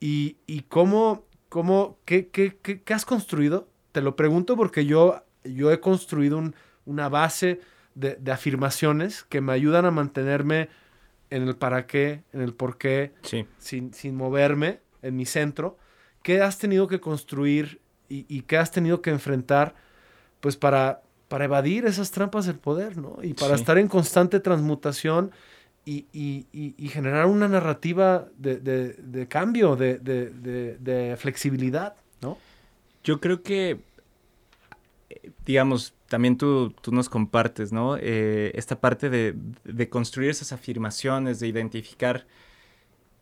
S1: Y, cómo, cómo qué, qué, qué, has construido? Te lo pregunto porque yo, yo he construido una base de, de afirmaciones que me ayudan a mantenerme en el para qué, en el por qué, sin, sin, moverme en mi centro, ¿qué has tenido que construir y, qué has tenido que enfrentar pues para, para evadir esas trampas del poder, ¿no? Y para estar en constante transmutación y, generar una narrativa de, cambio, de, flexibilidad, ¿no?
S2: Yo creo que, eh, digamos, también tú, nos compartes, ¿no? Eh, esta parte de, construir esas afirmaciones, de identificar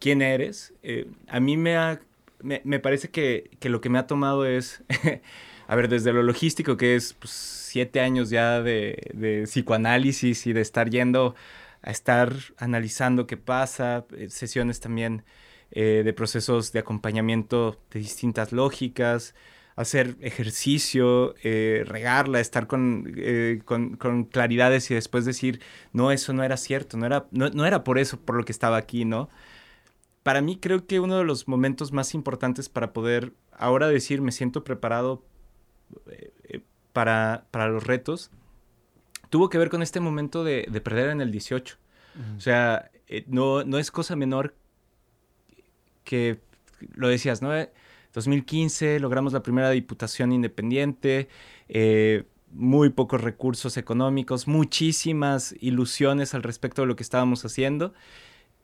S2: quién eres. Eh, a mí me ha me, parece que, lo que me ha tomado es, a ver, desde lo logístico, que es pues, siete años ya de, psicoanálisis y de estar yendo a estar analizando qué pasa, eh, sesiones también eh, de procesos de acompañamiento de distintas lógicas, hacer ejercicio, eh, regarla, estar con, con, claridades y después decir, no, eso no era cierto, no era, no, no era por eso por lo que estaba aquí, ¿no? para mí creo que uno de los momentos más importantes para poder ahora decir me siento preparado eh, para, los retos tuvo que ver con este momento de, perder en el 18. O sea, eh, no, no es cosa menor que, lo decías, ¿no? 2015 logramos la primera diputación independiente, muy pocos recursos económicos, muchísimas ilusiones al respecto de lo que estábamos haciendo.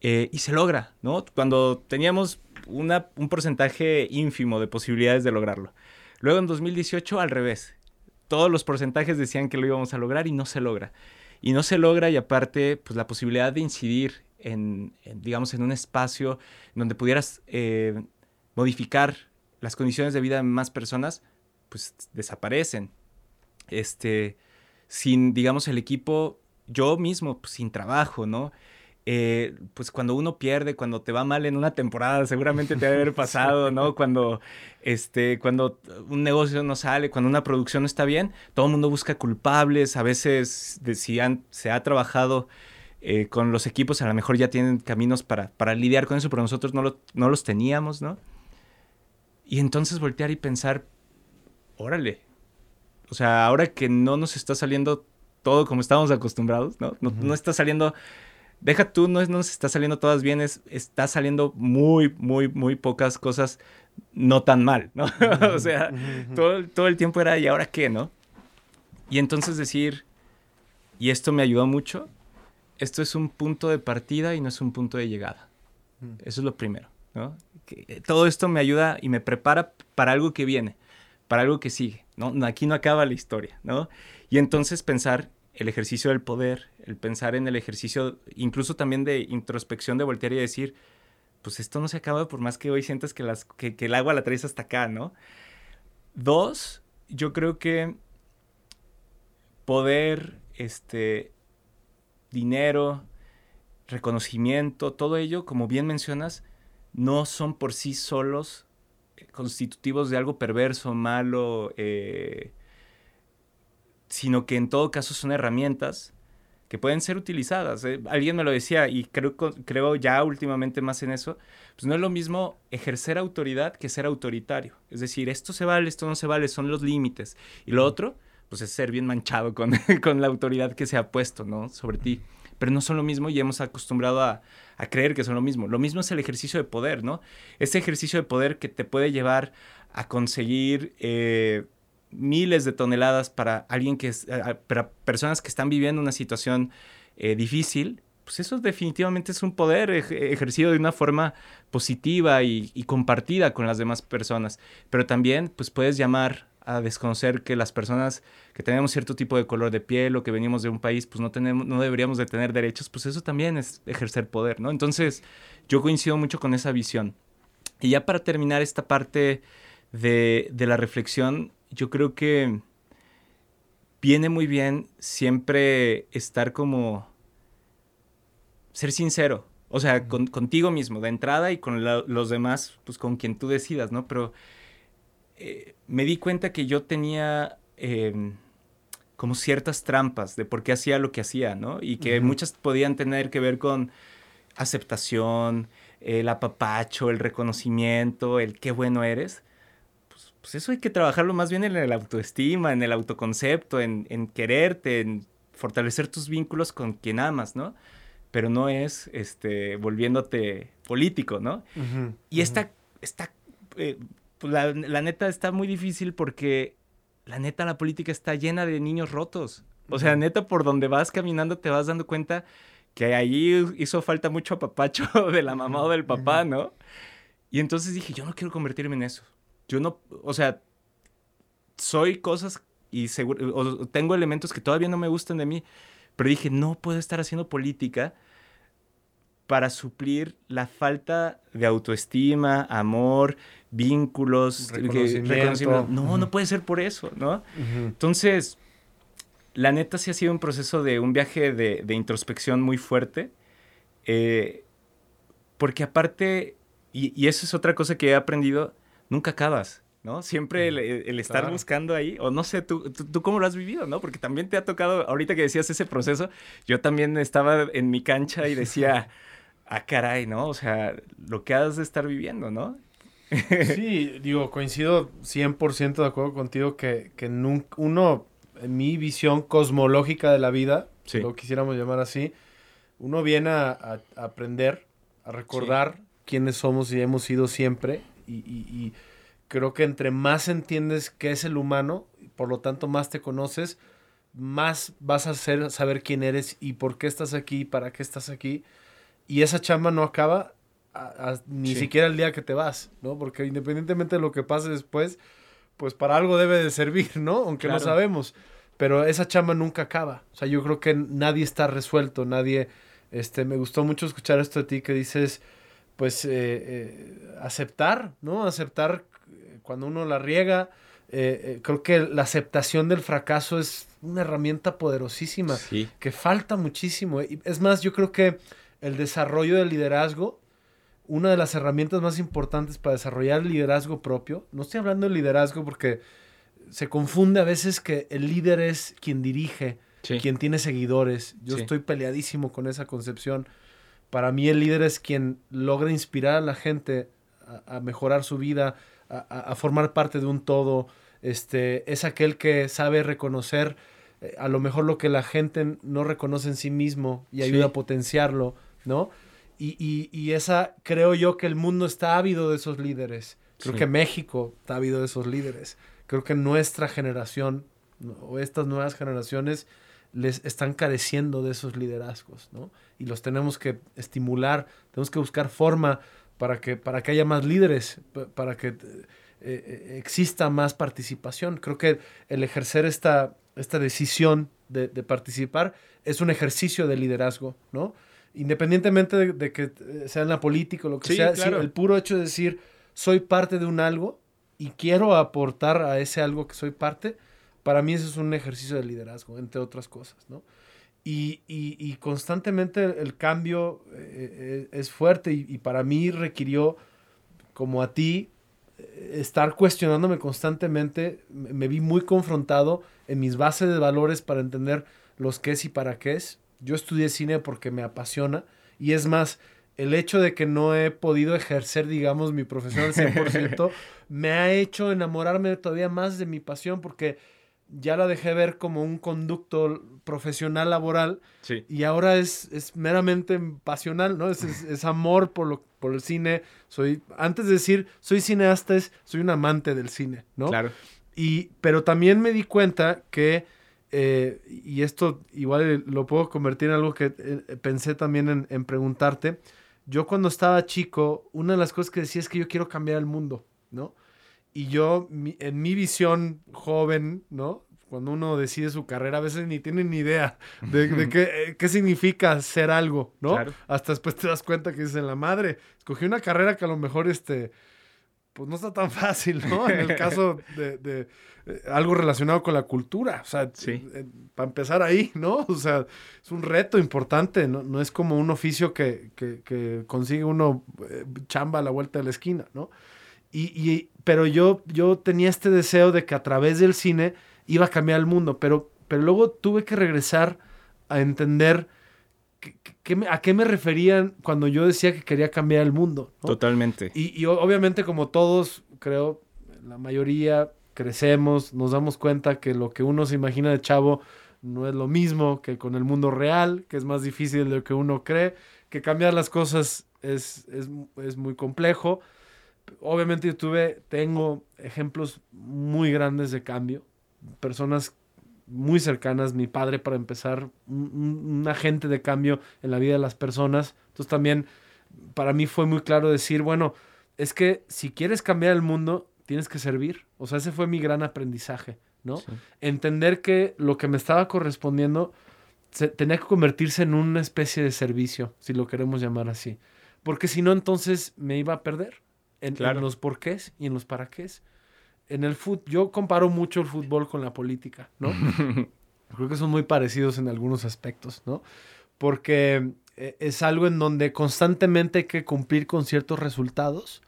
S2: Eh, y se logra, ¿no? Cuando teníamos una, un porcentaje ínfimo de posibilidades de lograrlo. Luego en 2018 al revés. Todos los porcentajes decían que lo íbamos a lograr y no se logra. Y no se logra y aparte, pues la posibilidad de incidir en, digamos, en un espacio donde pudieras eh, modificar las condiciones de vida de más personas, pues desaparecen. Este, sin, digamos, el equipo, yo mismo, pues, sin trabajo, ¿no? Eh, pues cuando uno pierde, cuando te va mal en una temporada, seguramente te debe haber pasado, ¿no? Cuando, este, cuando un negocio no sale, cuando una producción no está bien, todo el mundo busca culpables, a veces de, si se ha trabajado eh, con los equipos, a lo mejor ya tienen caminos para, para lidiar con eso, pero nosotros no, no los teníamos, ¿no? Y entonces voltear y pensar, órale, o sea, ahora que no nos está saliendo todo como estábamos acostumbrados, ¿no? No, no está saliendo deja tú, no nos está saliendo todas bien, está saliendo muy, muy, muy pocas cosas no tan mal, ¿no? o sea, todo, todo el tiempo era, ¿y ahora qué, no? Y entonces decir, y esto me ayudó mucho, esto es un punto de partida y no es un punto de llegada. Eso es lo primero, ¿no? Que todo esto me ayuda y me prepara para algo que viene, para algo que sigue, ¿no? Aquí no acaba la historia, ¿no? Y entonces pensar el ejercicio del poder, el pensar en el ejercicio, incluso también de introspección, de voltear y decir, pues esto no se acaba por más que hoy sientas que, las, que, el agua la traes hasta acá, ¿no? Dos, yo creo que poder, este, dinero, reconocimiento, todo ello, como bien mencionas, no son por sí solos constitutivos de algo perverso, malo, eh, sino que en todo caso son herramientas que pueden ser utilizadas. ¿eh? Alguien me lo decía y creo, creo ya últimamente más en eso, pues no es lo mismo ejercer autoridad que ser autoritario. Es decir, esto se vale, esto no se vale, son los límites. Y lo otro, pues es ser bien manchado con, con la autoridad que se ha puesto, ¿no? Sobre ti. Pero no son lo mismo y hemos acostumbrado a, a creer que son lo mismo. Lo mismo es el ejercicio de poder, ¿no? Ese ejercicio de poder que te puede llevar a conseguir... Eh, miles de toneladas para alguien que es, para personas que están viviendo una situación eh, difícil, pues eso definitivamente es un poder ejercido de una forma positiva y, compartida con las demás personas. Pero también, pues puedes llamar a desconocer que las personas que tenemos cierto tipo de color de piel o que venimos de un país, pues no tenemos, no deberíamos de tener derechos, pues eso también es ejercer poder, ¿no? Entonces, yo coincido mucho con esa visión. Y ya para terminar esta parte de, de la reflexión, yo creo que viene muy bien siempre estar como ser sincero, o sea, contigo mismo de entrada y con los demás, pues con quien tú decidas, ¿no? Pero eh, me di cuenta que yo tenía em, como ciertas trampas de por qué hacía lo que hacía, ¿no? Y que muchas podían tener que ver con aceptación, el apapacho, el reconocimiento, el qué bueno eres pues eso hay que trabajarlo más bien en el autoestima, en el autoconcepto, en, en quererte, en fortalecer tus vínculos con quien amas, ¿no? Pero no es este, volviéndote político, ¿no? y esta, esta eh, pues la, la, neta está muy difícil porque la neta la política está llena de niños rotos. O sea, neta por donde vas caminando te vas dando cuenta que ahí hizo falta mucho apapacho de la mamá o del papá, ¿no? Y entonces dije, yo no quiero convertirme en eso yo no, o sea, soy cosas y seguro, tengo elementos que todavía no me gustan de mí, pero dije, no puedo estar haciendo política para suplir la falta de autoestima, amor, vínculos, reconocimiento. No, no puede ser por eso, ¿no? Entonces, la neta sí ha sido un proceso de un viaje de, introspección muy fuerte, eh, porque aparte, y, eso es otra cosa que he aprendido, nunca acabas. ¿no? Siempre el, estar buscando ahí, o no sé, tú, tú, cómo lo has vivido, ¿no? Porque también te ha tocado, ahorita que decías ese proceso, yo también estaba en mi cancha y decía, ah, caray, ¿no? O sea, lo que has de estar viviendo, ¿no?
S1: Sí, digo, coincido 100% de acuerdo contigo que, que uno, en mi visión cosmológica de la vida, si lo quisiéramos llamar así, uno viene a, aprender, a recordar quiénes somos y hemos sido siempre. Y, creo que entre más entiendes qué es el humano, por lo tanto más te conoces, más vas a saber quién eres y por qué estás aquí, para qué estás aquí. Y esa chamba no acaba ni siquiera el día que te vas, ¿no? Porque independientemente de lo que pase después, pues para algo debe de servir, ¿no? Aunque no sabemos. Pero esa chamba nunca acaba. O sea, yo creo que nadie está resuelto, nadie... Este, me gustó mucho escuchar esto de ti que dices, pues, eh, eh, aceptar, ¿no? Aceptar cuando uno la riega. Eh, creo que la aceptación del fracaso es una herramienta poderosísima que falta muchísimo. Es más, yo creo que el desarrollo del liderazgo una de las herramientas más importantes para desarrollar el liderazgo propio. No estoy hablando de liderazgo porque se confunde a veces que el líder es quien dirige, quien tiene seguidores. Yo estoy peleadísimo con esa concepción. Para mí el líder es quien logra inspirar a la gente a, mejorar su vida, a, formar parte de un todo. Este, es aquel que sabe reconocer eh, a lo mejor lo que la gente no reconoce en sí mismo y ayuda a potenciarlo, ¿no? Y, esa, creo yo que el mundo está ávido de esos líderes. Creo que México está ávido de esos líderes. Creo que nuestra generación o estas nuevas generaciones les están careciendo de esos liderazgos, ¿no? Y los tenemos que estimular, tenemos que buscar forma para que, para que haya más líderes, para que eh, eh, exista más participación. Creo que el ejercer esta, esta decisión de, de participar es un ejercicio de liderazgo, ¿no? independientemente de, que sea en la política o lo que sea, el puro hecho de decir soy parte de un algo y quiero aportar a ese algo que soy parte, para mí eso es un ejercicio de liderazgo, entre otras cosas, ¿no? Y, constantemente el cambio eh, eh, es fuerte y, para mí requirió, como a ti, estar cuestionándome constantemente. Me vi muy confrontado en mis bases de valores para entender los qué es y para qué es. Yo estudié cine porque me apasiona y es más, el hecho de que no he podido ejercer, digamos, mi profesión al 100%, me ha hecho enamorarme todavía más de mi pasión porque ya la dejé ver como un conducto profesional laboral y ahora es, es, meramente pasional, ¿no? Es, es, amor por, lo, por el cine. Soy, antes de decir soy cineasta, es, soy un amante del cine, ¿no?
S2: Claro.
S1: Y, pero también me di cuenta que eh, y esto igual lo puedo convertir en algo que eh, pensé también en, preguntarte. Yo cuando estaba chico, una de las cosas que decía es que yo quiero cambiar el mundo, ¿no? Y yo, en mi visión joven, ¿no? Cuando uno decide su carrera, a veces ni tiene ni idea de, qué, eh, qué, significa ser algo, ¿no? Hasta después te das cuenta que dices, la madre, escogí una carrera que a lo mejor este, pues no está tan fácil, ¿no? En el caso de, eh, algo relacionado con la cultura, o sea, eh, para empezar ahí, ¿no? O sea, es un reto importante, ¿no? No es como un oficio que, que, consigue uno eh, chamba a la vuelta de la esquina, ¿no? Y, y, pero yo, yo tenía este deseo de que a través del cine iba a cambiar el mundo, pero, pero luego tuve que regresar a entender ¿A qué me referían cuando yo decía que quería cambiar el mundo?
S2: Totalmente.
S1: Y, obviamente como todos, creo, la mayoría crecemos, nos damos cuenta que lo que uno se imagina de chavo no es lo mismo que con el mundo real, que es más difícil de lo que uno cree, que cambiar las cosas es, es, es muy complejo. Obviamente yo tuve, tengo ejemplos muy grandes de cambio, personas muy cercanas, mi padre para empezar, un, agente de cambio en la vida de las personas. Entonces también para mí fue muy claro decir, bueno, es que si quieres cambiar el mundo, tienes que servir. O sea, ese fue mi gran aprendizaje, ¿no? Entender que lo que me estaba correspondiendo tenía que convertirse en una especie de servicio, si lo queremos llamar así. Porque si no, entonces me iba a perder en, los porqués y en los para qué. En el fútbol, yo comparo mucho el fútbol con la política, ¿no? Creo que son muy parecidos en algunos aspectos, ¿no? Porque eh, es algo en donde constantemente hay que cumplir con ciertos resultados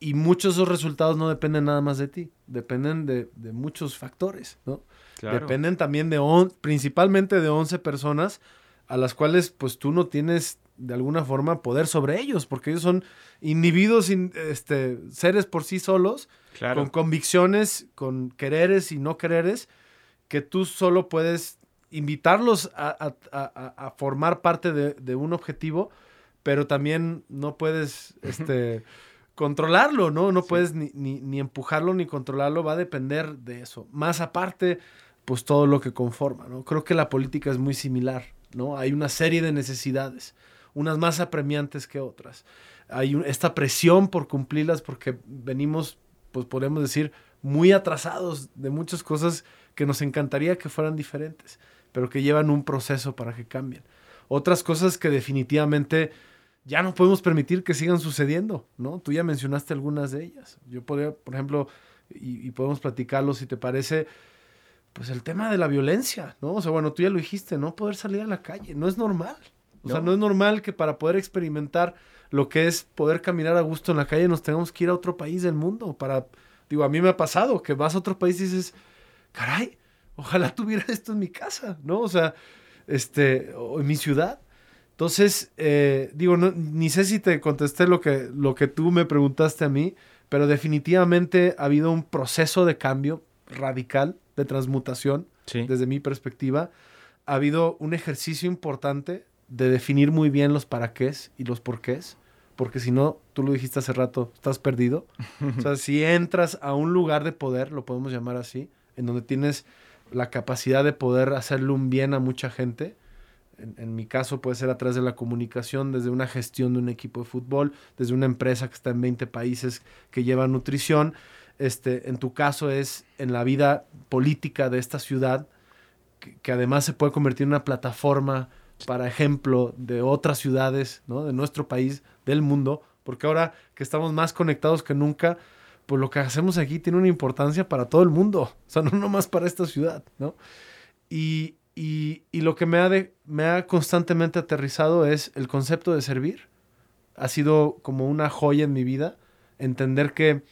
S1: y muchos de esos resultados no dependen nada más de ti, dependen de, de muchos factores, ¿no? Dependen también de, principalmente de 11 personas a las cuales pues tú no tienes de alguna forma poder sobre ellos, porque ellos son individuos, este, seres por sí solos, con convicciones, con quereres y no quereres, que tú solo puedes invitarlos a, formar parte de, un objetivo, pero también no puedes este, controlarlo, ¿no? No puedes ni, ni, empujarlo ni controlarlo, va a depender de eso. Más aparte, pues todo lo que conforma, ¿no? Creo que la política es muy similar, ¿no? Hay una serie de necesidades, unas más apremiantes que otras. Hay esta presión por cumplirlas porque venimos, pues podemos decir, muy atrasados de muchas cosas que nos encantaría que fueran diferentes, pero que llevan un proceso para que cambien. Otras cosas que definitivamente ya no podemos permitir que sigan sucediendo, ¿no? Tú ya mencionaste algunas de ellas. Yo podría, por ejemplo, y, y podemos platicarlo si te parece, pues el tema de la violencia, ¿no? O sea, bueno, tú ya lo dijiste, no poder salir a la calle, no es normal. O sea, no es normal que para poder experimentar lo que es poder caminar a gusto en la calle nos tengamos que ir a otro país del mundo para digo, a mí me ha pasado que vas a otro país y dices, caray, ojalá tuviera esto en mi casa, ¿no? O sea, este, o en mi ciudad. Entonces, eh, digo, ni sé si te contesté lo que, lo que tú me preguntaste a mí, pero definitivamente ha habido un proceso de cambio radical, de transmutación, desde mi perspectiva. Ha habido un ejercicio importante de definir muy bien los para qué y los por qué, porque si no, tú lo dijiste hace rato, estás perdido. o sea, si entras a un lugar de poder, lo podemos llamar así, en donde tienes la capacidad de poder hacerle un bien a mucha gente, en, mi caso puede ser a través de la comunicación, desde una gestión de un equipo de fútbol, desde una empresa que está en 20 países que lleva nutrición. Este, en tu caso es en la vida política de esta ciudad, que, además se puede convertir en una plataforma para ejemplo de otras ciudades, ¿no? de nuestro país, del mundo, porque ahora que estamos más conectados que nunca, pues lo que hacemos aquí tiene una importancia para todo el mundo, o sea, no nomás para esta ciudad, ¿no? Y, y, y lo que me ha, de, me ha constantemente aterrizado es el concepto de servir. Ha sido como una joya en mi vida, entender que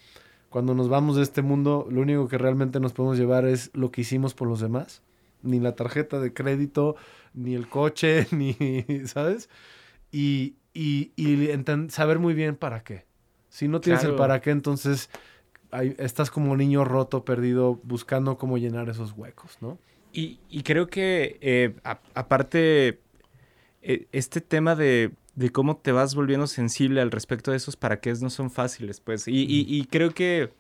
S1: cuando nos vamos de este mundo, lo único que realmente nos podemos llevar es lo que hicimos por los demás. Ni la tarjeta de crédito, ni el coche, ni, ¿sabes? Y, y, y saber muy bien para qué. Si no tienes el para qué, entonces estás como niño roto, perdido, buscando cómo llenar esos huecos, ¿no?
S2: Y, y creo que, eh, aparte, eh, este tema de, de, cómo te vas volviendo sensible al respecto de esos para qué no son fáciles, pues. Y, y, y, creo que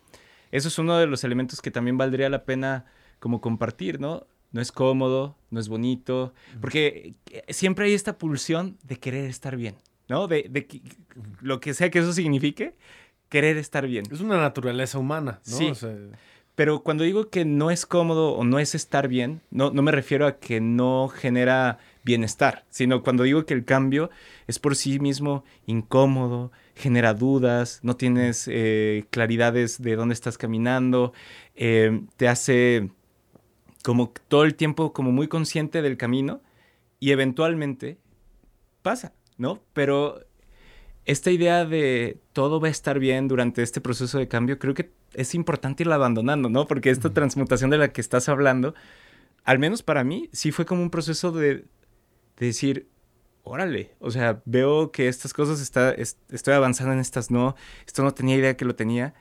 S2: eso es uno de los elementos que también valdría la pena como compartir, ¿no? No es cómodo, no es bonito, porque siempre hay esta pulsión de querer estar bien. ¿no? De, de, lo que sea que eso signifique, querer estar bien.
S1: Es una naturaleza humana, ¿no?
S2: Sí. Pero cuando digo que no es cómodo o no es estar bien, no, no me refiero a que no genera bienestar, sino cuando digo que el cambio es por sí mismo incómodo, genera dudas, no tienes eh, claridades de dónde estás caminando, eh, te hace como todo el tiempo como muy consciente del camino y eventualmente pasa. ¿no? Pero esta idea de todo va a estar bien durante este proceso de cambio, creo que es importante irla abandonando, ¿no? Porque esta transmutación de la que estás hablando, al menos para mí, sí fue como un proceso de, decir, órale, o sea, veo que estas cosas está, estoy avanzando en estas, no, esto no tenía idea que lo tenía.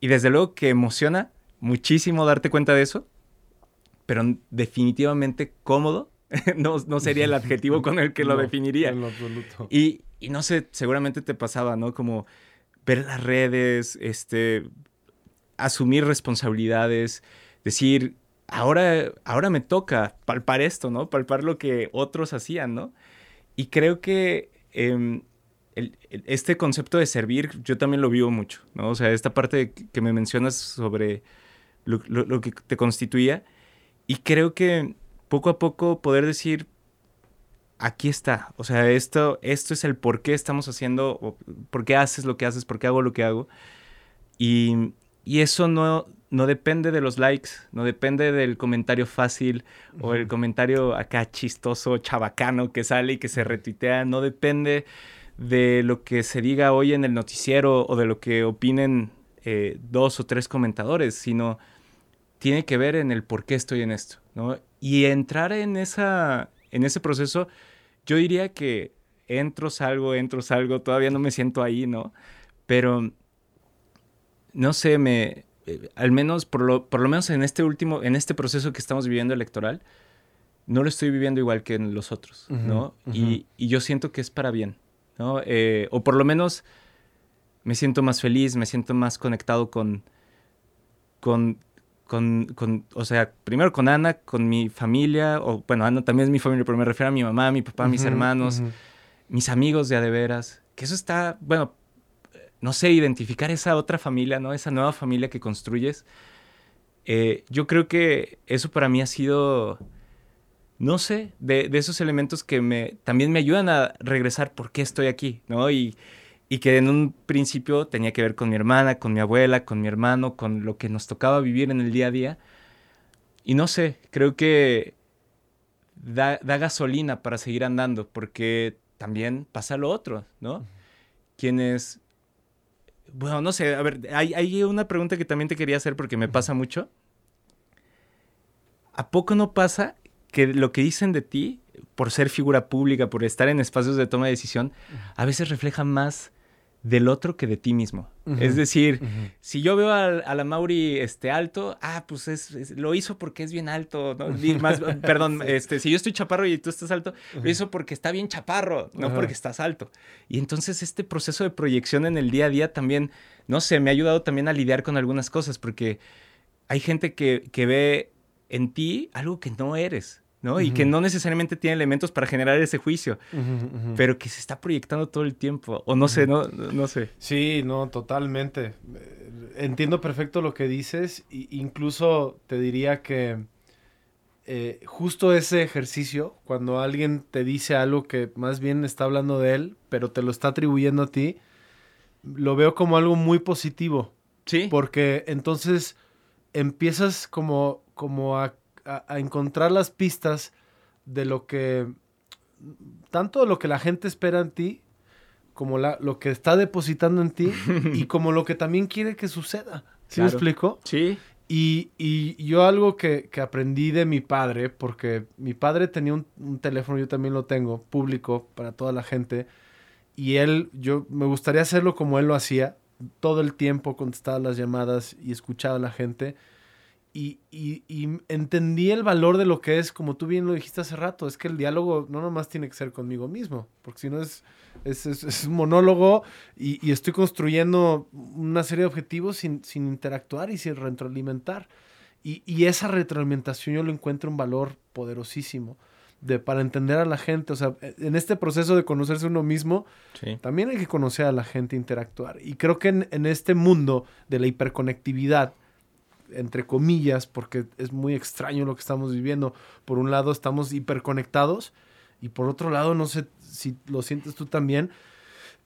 S2: Y desde luego que emociona muchísimo darte cuenta de eso, pero definitivamente cómodo no, no, sería el adjetivo con el que lo definiría. En lo absoluto. Y, y, no sé, seguramente te pasaba, ¿no? Como ver las redes, este, asumir responsabilidades, decir, ahora, ahora me toca palpar esto, ¿no? Palpar lo que otros hacían, ¿no? Y creo que em, este concepto de servir, yo también lo vivo mucho, ¿no? O sea, esta parte que me mencionas sobre lo, lo que te constituía, y creo que poco a poco poder decir, aquí está, o sea, esto, esto es el por qué estamos haciendo, por qué haces lo que haces, por qué hago lo que hago. Y, y eso no, no depende de los likes, no depende del comentario fácil o el comentario acá chistoso, chabacano que sale y que se retuitea, no depende de lo que se diga hoy en el noticiero o de lo que opinen eh, dos o tres comentadores, sino tiene que ver en el por qué estoy en esto, ¿no? Y entrar en, esa, en ese proceso, yo diría que entro, salgo, entro, salgo, todavía no me siento ahí, ¿no? Pero, no sé, me, eh, al menos, por lo, por lo menos en este último, en este proceso que estamos viviendo electoral, no lo estoy viviendo igual que en los otros, ¿no? y, y, yo siento que es para bien, ¿no? Eh, o por lo menos me siento más feliz, me siento más conectado con, con, con, con, o sea, primero con Ana, con mi familia, o bueno, Ana también es mi familia, pero me refiero a mi mamá, mi papá, mis hermanos, mis amigos de a de veras, que eso está, bueno, no sé, identificar esa otra familia, ¿no? Esa nueva familia que construyes. Eh, yo creo que eso para mí ha sido, no sé, de, esos elementos que me, también me ayudan a regresar por qué estoy aquí, ¿no? Y, y que en un principio tenía que ver con mi hermana, con mi abuela, con mi hermano, con lo que nos tocaba vivir en el día a día. Y no sé, creo que da, da gasolina para seguir andando, porque también pasa lo otro, ¿no? Quienes bueno, no sé, a ver, hay, una pregunta que también te quería hacer porque me pasa mucho. ¿A poco no pasa que lo que dicen de ti, por ser figura pública, por estar en espacios de toma de decisión, a veces refleja más del otro que de ti mismo. Es decir, si yo veo a, la Mauri este, alto, ah, pues es, lo hizo porque es bien alto, ¿no? Más, perdón, este, si yo estoy chaparro y tú estás alto, lo hizo porque está bien chaparro, no porque estás alto. Y entonces este proceso de proyección en el día a día también, no sé, me ha ayudado también a lidiar con algunas cosas, porque hay gente que, que ve en ti algo que no eres. ¿No? Y que no necesariamente tiene elementos para generar ese juicio, pero que se está proyectando todo el tiempo, o no sé, no, no sé.
S1: Sí, no, totalmente. Entiendo perfecto lo que dices, e incluso te diría que eh, justo ese ejercicio, cuando alguien te dice algo que más bien está hablando de él, pero te lo está atribuyendo a ti, lo veo como algo muy positivo.
S2: Sí.
S1: Porque entonces empiezas como, como a a, encontrar las pistas de lo que, tanto de lo que la gente espera en ti, como la, lo que está depositando en ti y como lo que también quiere que suceda. ¿Sí me explico?
S2: Sí.
S1: Y, y, yo algo que, que, aprendí de mi padre, porque mi padre tenía un, un, teléfono, yo también lo tengo, público para toda la gente, y él, yo me gustaría hacerlo como él lo hacía, todo el tiempo contestaba las llamadas y escuchaba a la gente, y, y, entendí el valor de lo que es, como tú bien lo dijiste hace rato, es que el diálogo no nomás tiene que ser conmigo mismo, porque si no es, es, es, un monólogo y, estoy construyendo una serie de objetivos sin, sin interactuar y sin retroalimentar. Y, esa retroalimentación yo lo encuentro un valor poderosísimo de, para entender a la gente. O sea, en este proceso de conocerse uno mismo, también hay que conocer a la gente, interactuar. Y creo que en, en este mundo de la hiperconectividad, entre comillas, porque es muy extraño lo que estamos viviendo. Por un lado estamos hiperconectados y por otro lado, no sé si lo sientes tú también,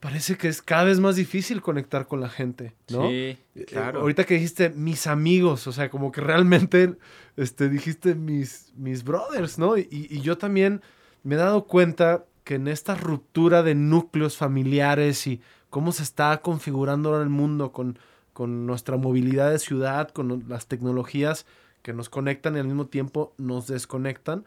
S1: parece que es cada vez más difícil conectar con la gente, ¿no?
S2: Sí, eh, claro.
S1: ahorita que dijiste mis amigos, o sea, como que realmente este, dijiste mis, mis brothers, ¿no? Y, y yo también me he dado cuenta que en esta ruptura de núcleos familiares y cómo se está configurando ahora el mundo con con nuestra movilidad de ciudad, con las tecnologías que nos conectan y al mismo tiempo nos desconectan,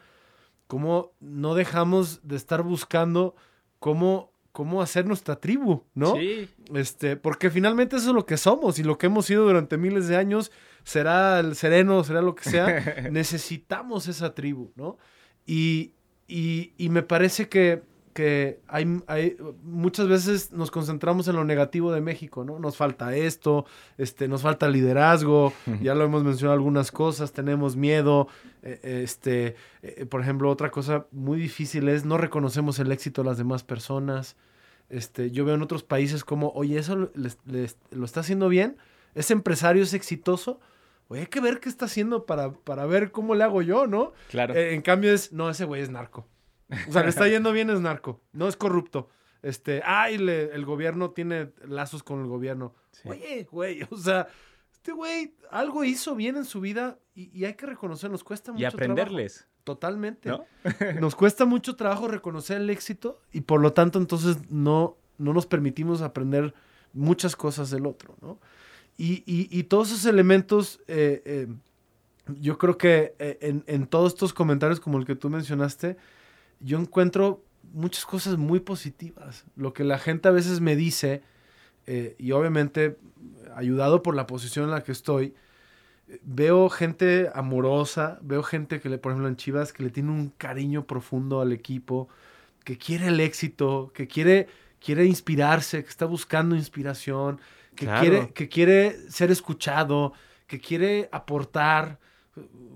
S1: cómo no dejamos de estar buscando cómo, cómo hacer nuestra tribu, ¿no?
S2: Sí.
S1: Este, porque finalmente eso es lo que somos y lo que hemos sido durante miles de años, será el sereno, será lo que sea, necesitamos esa tribu, ¿no? Y, y, y me parece que que hay, hay, muchas veces nos concentramos en lo negativo de México, ¿no? Nos falta esto, este, nos falta liderazgo, ya lo hemos mencionado algunas cosas, tenemos miedo, eh, este, eh, por ejemplo, otra cosa muy difícil es no reconocemos el éxito de las demás personas. Este, yo veo en otros países como, oye, eso lo está haciendo bien, ese empresario es exitoso, Oye, hay que ver qué está haciendo para, para ver cómo le hago yo, ¿no?
S2: Claro.
S1: Eh, en cambio es, no, ese güey es narco. O sea, le está yendo bien, es narco. No es corrupto. Este, ay, el gobierno tiene lazos con el gobierno. Oye, güey, o sea, este güey algo hizo bien en su vida y, hay que reconocer, nos cuesta mucho
S2: Y aprenderles.
S1: Totalmente. nos cuesta mucho trabajo reconocer el éxito y por lo tanto entonces no, no nos permitimos aprender muchas cosas del otro, ¿no? Y, todos esos elementos, eh, eh, yo creo que eh, en, en, todos estos comentarios como el que tú mencionaste, yo encuentro muchas cosas muy positivas. Lo que la gente a veces me dice, y obviamente ayudado por la posición en la que estoy, veo gente amorosa, veo gente que, le, por ejemplo, en Chivas, que le tiene un cariño profundo al equipo, que quiere el éxito, que quiere, quiere inspirarse, que está buscando inspiración, que, quiere, que quiere ser escuchado, que quiere aportar.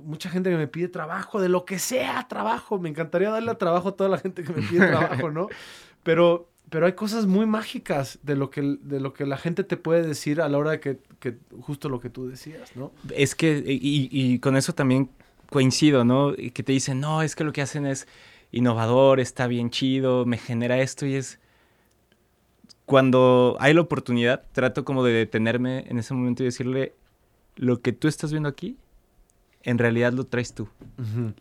S1: Mucha gente que me pide trabajo, de lo que sea trabajo. Me encantaría darle trabajo a toda la gente que me pide trabajo, ¿no? Pero, pero hay cosas muy mágicas de lo, que, de lo que la gente te puede decir a la hora de que, que justo lo que tú decías, ¿no?
S2: Es que, y, y con eso también coincido, ¿no? Y que te dicen, no, es que lo que hacen es innovador, está bien chido, me genera esto y es cuando hay la oportunidad, trato como de detenerme en ese momento y decirle, lo que tú estás viendo aquí, en realidad lo traes tú.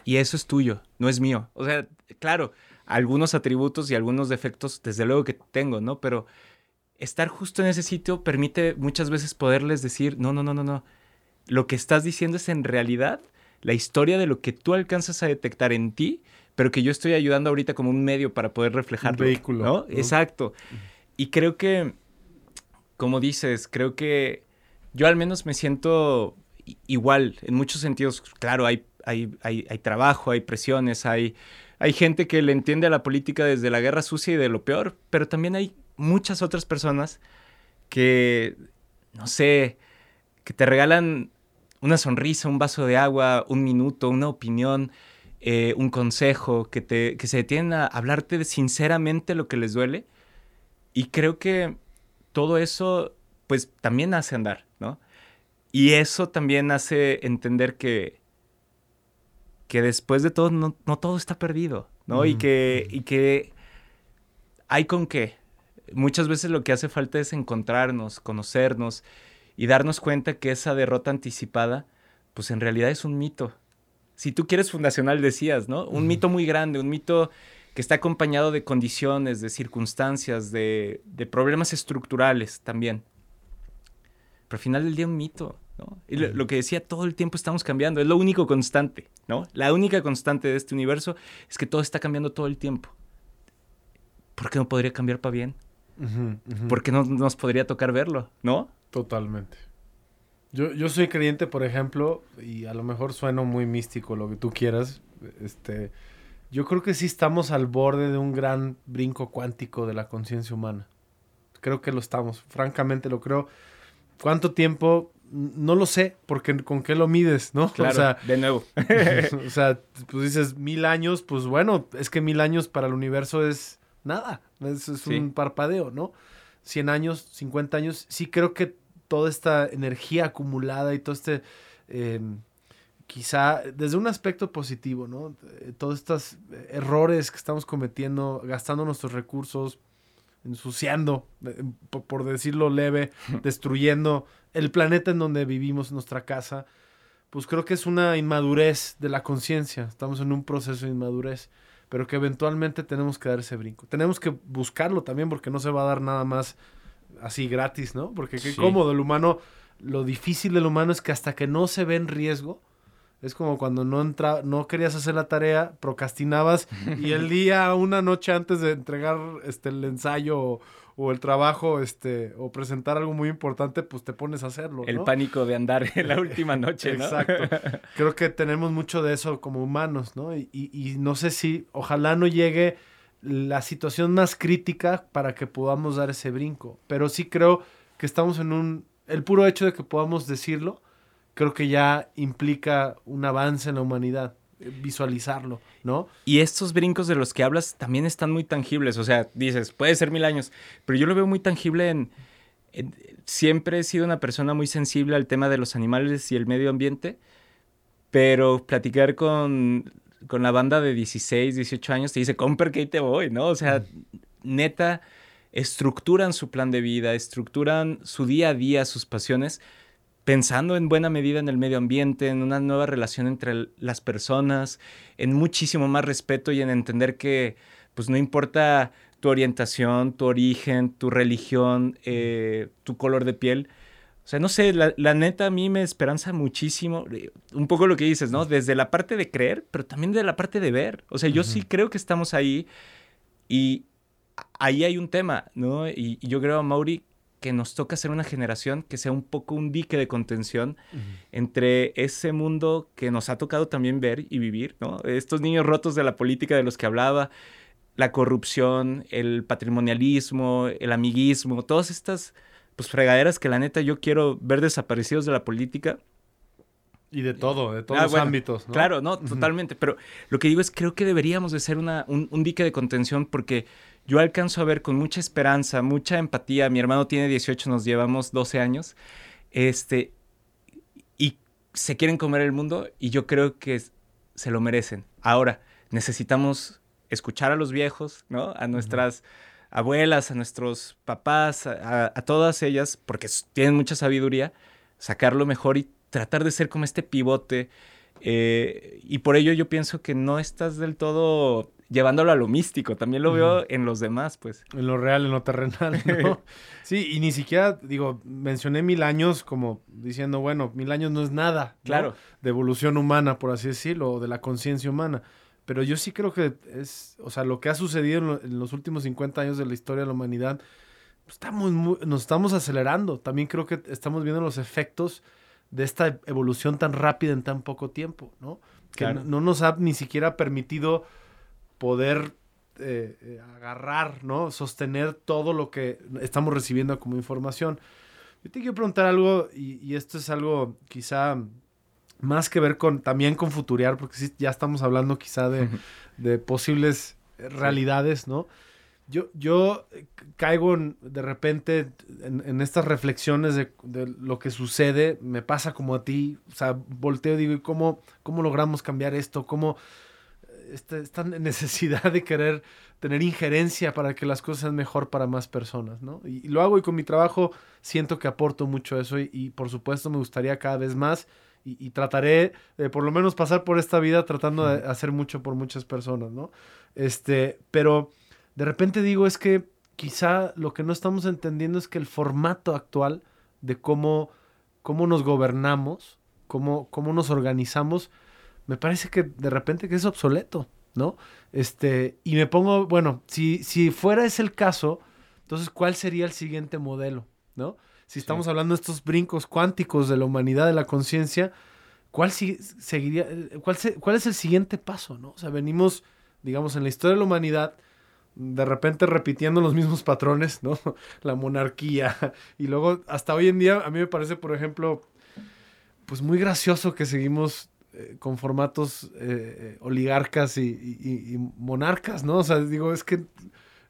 S2: Y eso es tuyo, no es mío. O sea, claro, algunos atributos y algunos defectos, desde luego que tengo, ¿no? Pero estar justo en ese sitio permite muchas veces poderles decir, no, no, no, no, no. Lo que estás diciendo es en realidad la historia de lo que tú alcanzas a detectar en ti, pero que yo estoy ayudando ahorita como un medio para poder reflejarlo.
S1: Un vehículo.
S2: ¿no? Exacto. Y creo que, como dices, creo que yo al menos me siento igual en muchos sentidos. Claro, hay, hay, hay, hay trabajo, hay presiones, hay, hay gente que le entiende a la política desde la guerra sucia y de lo peor, pero también hay muchas otras personas que, no sé, que te regalan una sonrisa, un vaso de agua, un minuto, una opinión, eh, un consejo, que, te, que se detienen a hablarte sinceramente lo que les duele y creo que todo eso, pues también hace andar. Y eso también hace entender que, que después de todo, no, todo está perdido, ¿no? Y, que, y que hay con qué. Muchas veces lo que hace falta es encontrarnos, conocernos y darnos cuenta que esa derrota anticipada, pues en realidad es un mito. Si tú quieres fundacional, decías, ¿no? Un mito muy grande, un mito que está acompañado de condiciones, de circunstancias, de, problemas estructurales también. Pero al final del día un mito, ¿no? Y lo, que decía, todo el tiempo estamos cambiando, es lo único constante, ¿no? La única constante de este universo es que todo está cambiando todo el tiempo. ¿Por qué no podría cambiar para bien? ¿Por qué no nos podría tocar verlo, no?
S1: Totalmente. Yo, yo soy creyente, por ejemplo, y a lo mejor sueno muy místico, lo que tú quieras, este yo creo que sí estamos al borde de un gran brinco cuántico de la conciencia humana. Creo que lo estamos, francamente lo creo. ¿Cuánto tiempo? No lo sé, porque con qué lo mides, ¿no?
S2: Claro, o sea, de nuevo.
S1: o sea, pues dices mil años, pues bueno, es que mil años para el universo es nada, es, un parpadeo, ¿no? Cien años, cincuenta años, sí creo que toda esta energía acumulada y todo este... Em, quizá desde un aspecto positivo, ¿no? Eh, todos estos errores que estamos cometiendo, gastando nuestros recursos, ensuciando, eh, por decirlo leve, destruyendo el planeta en donde vivimos, nuestra casa, pues creo que es una inmadurez de la conciencia. Estamos en un proceso de inmadurez, pero que eventualmente tenemos que dar ese brinco. Tenemos que buscarlo también porque no se va a dar nada más así gratis, ¿no? Porque qué cómodo el humano, lo difícil del humano es que hasta que no se ve en riesgo, es como cuando no entra, no querías hacer la tarea, procrastinabas y el día, una noche antes de entregar este el ensayo o, el trabajo, este, o presentar algo muy importante, pues te pones a hacerlo.
S2: El pánico de andar en la última noche, ¿no?
S1: Exacto. Creo que tenemos mucho de eso como humanos, ¿no? Y, y no sé si, ojalá no llegue la situación más crítica para que podamos dar ese brinco. Pero sí creo que estamos en un. El puro hecho de que podamos decirlo creo que ya implica un avance en la humanidad eh, visualizarlo, ¿no?
S2: Y estos brincos de los que hablas también están muy tangibles, o sea, dices, puede ser mil años, pero yo lo veo muy tangible en, siempre he sido una persona muy sensible al tema de los animales y el medio ambiente, pero platicar con, con la banda de 16, 18 años te dice, Comper, que ahí te voy, ¿no? O sea, neta, estructuran su plan de vida, estructuran su día a día, sus pasiones, pensando en buena medida en el medio ambiente, en una nueva relación entre las personas, en muchísimo más respeto y en entender que, pues no importa tu orientación, tu origen, tu religión, eh, tu color de piel. O sea, no sé, la, neta a mí me esperanza muchísimo, eh, un poco lo que dices, ¿no? Desde la parte de creer, pero también de la parte de ver. O sea, yo sí creo que estamos ahí y ahí hay un tema, ¿no? Y, yo creo Mauri que nos toca ser una generación que sea un poco un dique de contención entre ese mundo que nos ha tocado también ver y vivir, ¿no? Estos niños rotos de la política de los que hablaba, la corrupción, el patrimonialismo, el amiguismo, todas estas pues fregaderas que la neta yo quiero ver desaparecidos de la política.
S1: Y de todo, de todos ah, los ámbitos.
S2: Claro, no, totalmente. Pero lo que digo es, creo que deberíamos de ser una, un, un, dique de contención porque yo alcanzo a ver con mucha esperanza, mucha empatía. Mi hermano tiene 18, nos llevamos 12 años. Este, y se quieren comer el mundo y yo creo que se lo merecen. Ahora, necesitamos escuchar a los viejos, ¿no? A nuestras abuelas, a nuestros papás, a, todas ellas, porque tienen mucha sabiduría, sacarlo mejor y tratar de ser como este pivote. Eh, y por ello yo pienso que no estás del todo llevándolo a lo místico, también lo veo en los demás, pues.
S1: En lo real, en lo terrenal, ¿no? sí, y ni siquiera, digo, mencioné mil años como diciendo, bueno, mil años no es nada,
S2: claro,
S1: de evolución humana, por así decirlo, o de la conciencia humana. Pero yo sí creo que es, o sea, lo que ha sucedido en, los últimos 50 años de la historia de la humanidad, pues, estamos nos estamos acelerando. También creo que estamos viendo los efectos de esta evolución tan rápida en tan poco tiempo, ¿no? Que no, nos ha ni siquiera permitido poder eh, eh, agarrar, ¿no? Sostener todo lo que estamos recibiendo como información. Yo te quiero preguntar algo, y, y esto es algo quizá más que ver con también con futurear, porque sí, ya estamos hablando quizá de, posibles realidades, ¿no? Yo, yo caigo de repente en, estas reflexiones de, lo que sucede, me pasa como a ti, o sea, volteo y digo, ¿y cómo, cómo logramos cambiar esto? ¿Cómo esta, esta necesidad de querer tener injerencia para que las cosas sean mejor para más personas, ¿no? Y, lo hago y con mi trabajo siento que aporto mucho eso y, y por supuesto me gustaría cada vez más y, trataré de por lo menos pasar por esta vida tratando de hacer mucho por muchas personas, ¿no? Este, pero de repente digo es que quizá lo que no estamos entendiendo es que el formato actual de cómo, cómo nos gobernamos, cómo, cómo nos organizamos, me parece que de repente que es obsoleto, ¿no? Este, y me pongo, bueno, si, si fuera ese el caso, entonces, ¿cuál sería el siguiente modelo, ¿no? si estamos hablando de estos brincos cuánticos de la humanidad, de la conciencia, ¿cuál, seguiría, cuál, ¿cuál es el siguiente paso? ¿no? O sea, venimos, digamos, en la historia de la humanidad, de repente repitiendo los mismos patrones, ¿no? La monarquía. Y luego, hasta hoy en día, a mí me parece, por ejemplo, pues muy gracioso que seguimos eh, con formatos eh, eh, oligarcas y, y, monarcas, ¿no? O sea, digo, es que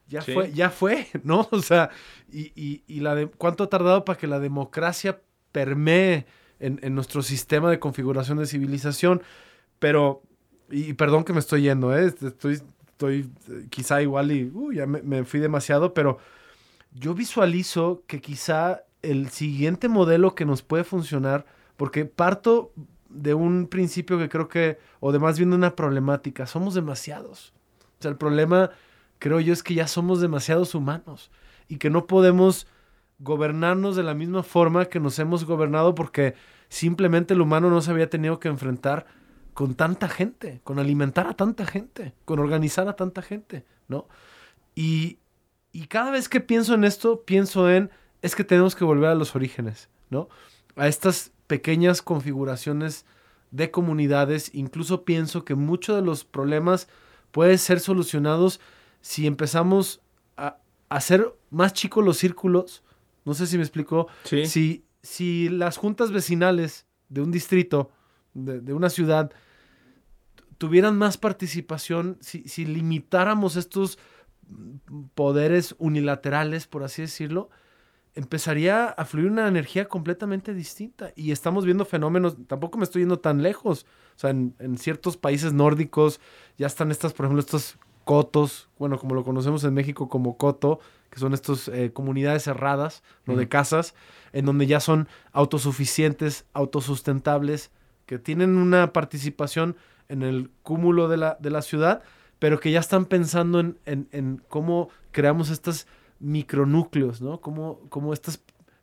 S1: ya fue, ya fue, ¿no? O sea, y, y, la de, cuánto ha tardado para que la democracia permee en, en, nuestro sistema de configuración de civilización. Pero, y perdón que me estoy yendo, ¿eh? estoy, estoy quizá igual y uh, ya me, me fui demasiado, pero yo visualizo que quizá el siguiente modelo que nos puede funcionar, porque parto de un principio que creo que, o de más bien de una problemática, somos demasiados. O sea, el problema creo yo es que ya somos demasiados humanos y que no podemos gobernarnos de la misma forma que nos hemos gobernado porque simplemente el humano no se había tenido que enfrentar con tanta gente, con alimentar a tanta gente, con organizar a tanta gente, ¿no? Y, y cada vez que pienso en esto, pienso en, es que tenemos que volver a los orígenes, ¿no? A estas pequeñas configuraciones de comunidades, incluso pienso que muchos de los problemas pueden ser solucionados si empezamos a hacer más chicos los círculos, no sé si me explicó, si, si las juntas vecinales de un distrito, de, una ciudad, tuvieran más participación, si, si, limitáramos estos poderes unilaterales, por así decirlo, empezaría a fluir una energía completamente distinta. Y estamos viendo fenómenos, tampoco me estoy yendo tan lejos. O sea, en, ciertos países nórdicos ya están estas, por ejemplo, estos cotos, bueno, como lo conocemos en México como coto, que son estas eh, comunidades cerradas, ¿no? De casas, en donde ya son autosuficientes, autosustentables, que tienen una participación en el cúmulo de la, de la ciudad, pero que ya están pensando en, en cómo creamos estas micronúcleos, ¿no? Como, como estas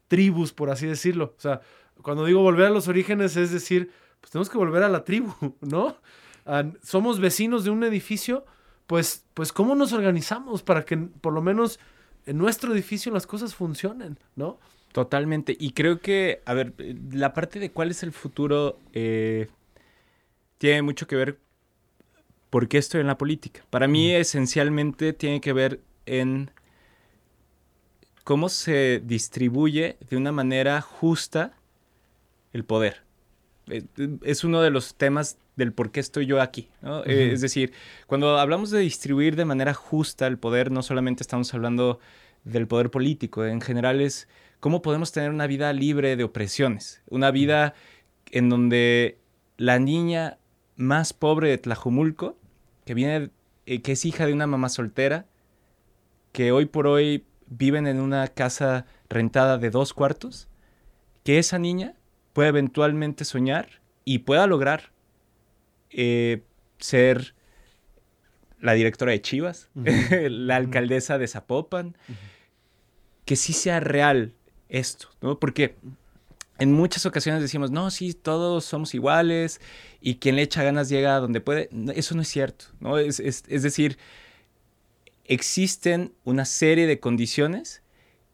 S1: tribus, por así decirlo. O sea, cuando digo volver a los orígenes es decir, pues tenemos que volver a la tribu, ¿no? somos vecinos de un edificio, pues, pues ¿cómo nos organizamos para que por lo menos en nuestro edificio las cosas funcionen, ¿no?
S2: Totalmente. Y creo que, a ver, la parte de cuál es el futuro eh, tiene mucho que ver por qué estoy en la política. Para mí, esencialmente, tiene que ver en cómo se distribuye de una manera justa el poder. Eh, es uno de los temas del por qué estoy yo aquí. Eh, es decir, cuando hablamos de distribuir de manera justa el poder, no solamente estamos hablando del poder político, en general es cómo podemos tener una vida libre de opresiones, una vida en donde la niña más pobre de Tlajumulco, que viene, eh, que es hija de una mamá soltera, que hoy por hoy viven en una casa rentada de dos cuartos, que esa niña pueda eventualmente soñar y pueda lograr eh, ser la directora de Chivas, la alcaldesa de Zapopan, que sí sea real esto, ¿no? Porque en muchas ocasiones decimos, no, sí, todos somos iguales y quien le echa ganas llega a donde puede. Eso no es cierto, ¿no? es decir, existen una serie de condiciones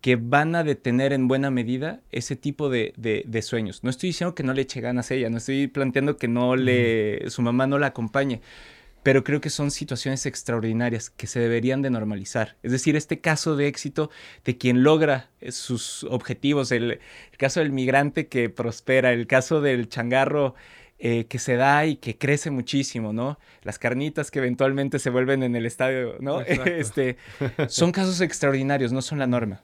S2: que van a detener en buena medida ese tipo de, sueños. No estoy diciendo que no le eche ganas a ella, no estoy planteando que no le, su mamá no la acompañe, pero creo que son situaciones extraordinarias que se deberían de normalizar. Es decir, este caso de éxito de quien logra sus objetivos, el, el caso del migrante que prospera, el caso del changarro eh, que se da y que crece muchísimo, ¿no? Las carnitas que eventualmente se vuelven en el estadio, ¿no? este, son casos extraordinarios, no son la norma.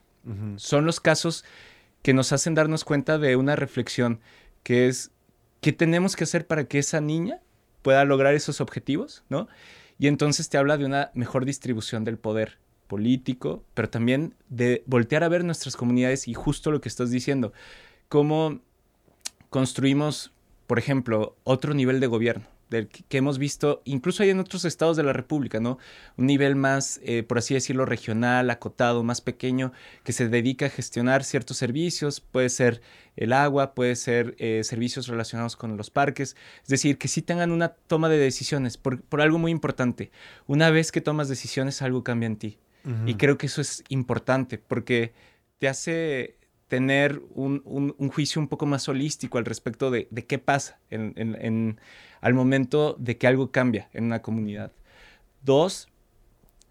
S2: Son los casos que nos hacen darnos cuenta de una reflexión que es qué tenemos que hacer para que esa niña pueda lograr esos objetivos, ¿no? Y entonces te habla de una mejor distribución del poder político, pero también de voltear a ver nuestras comunidades y justo lo que estás diciendo, cómo construimos por ejemplo, otro nivel de gobierno del que hemos visto, incluso hay en otros estados de la República, ¿no? Un nivel más, eh, por así decirlo, regional, acotado, más pequeño, que se dedica a gestionar ciertos servicios, puede ser el agua, puede ser eh, servicios relacionados con los parques, es decir, que sí tengan una toma de decisiones, por, algo muy importante. Una vez que tomas decisiones, algo cambia en ti. Y creo que eso es importante, porque te hace tener un, juicio un poco más holístico al respecto de, qué pasa en, al momento de que algo cambia en una comunidad. Dos,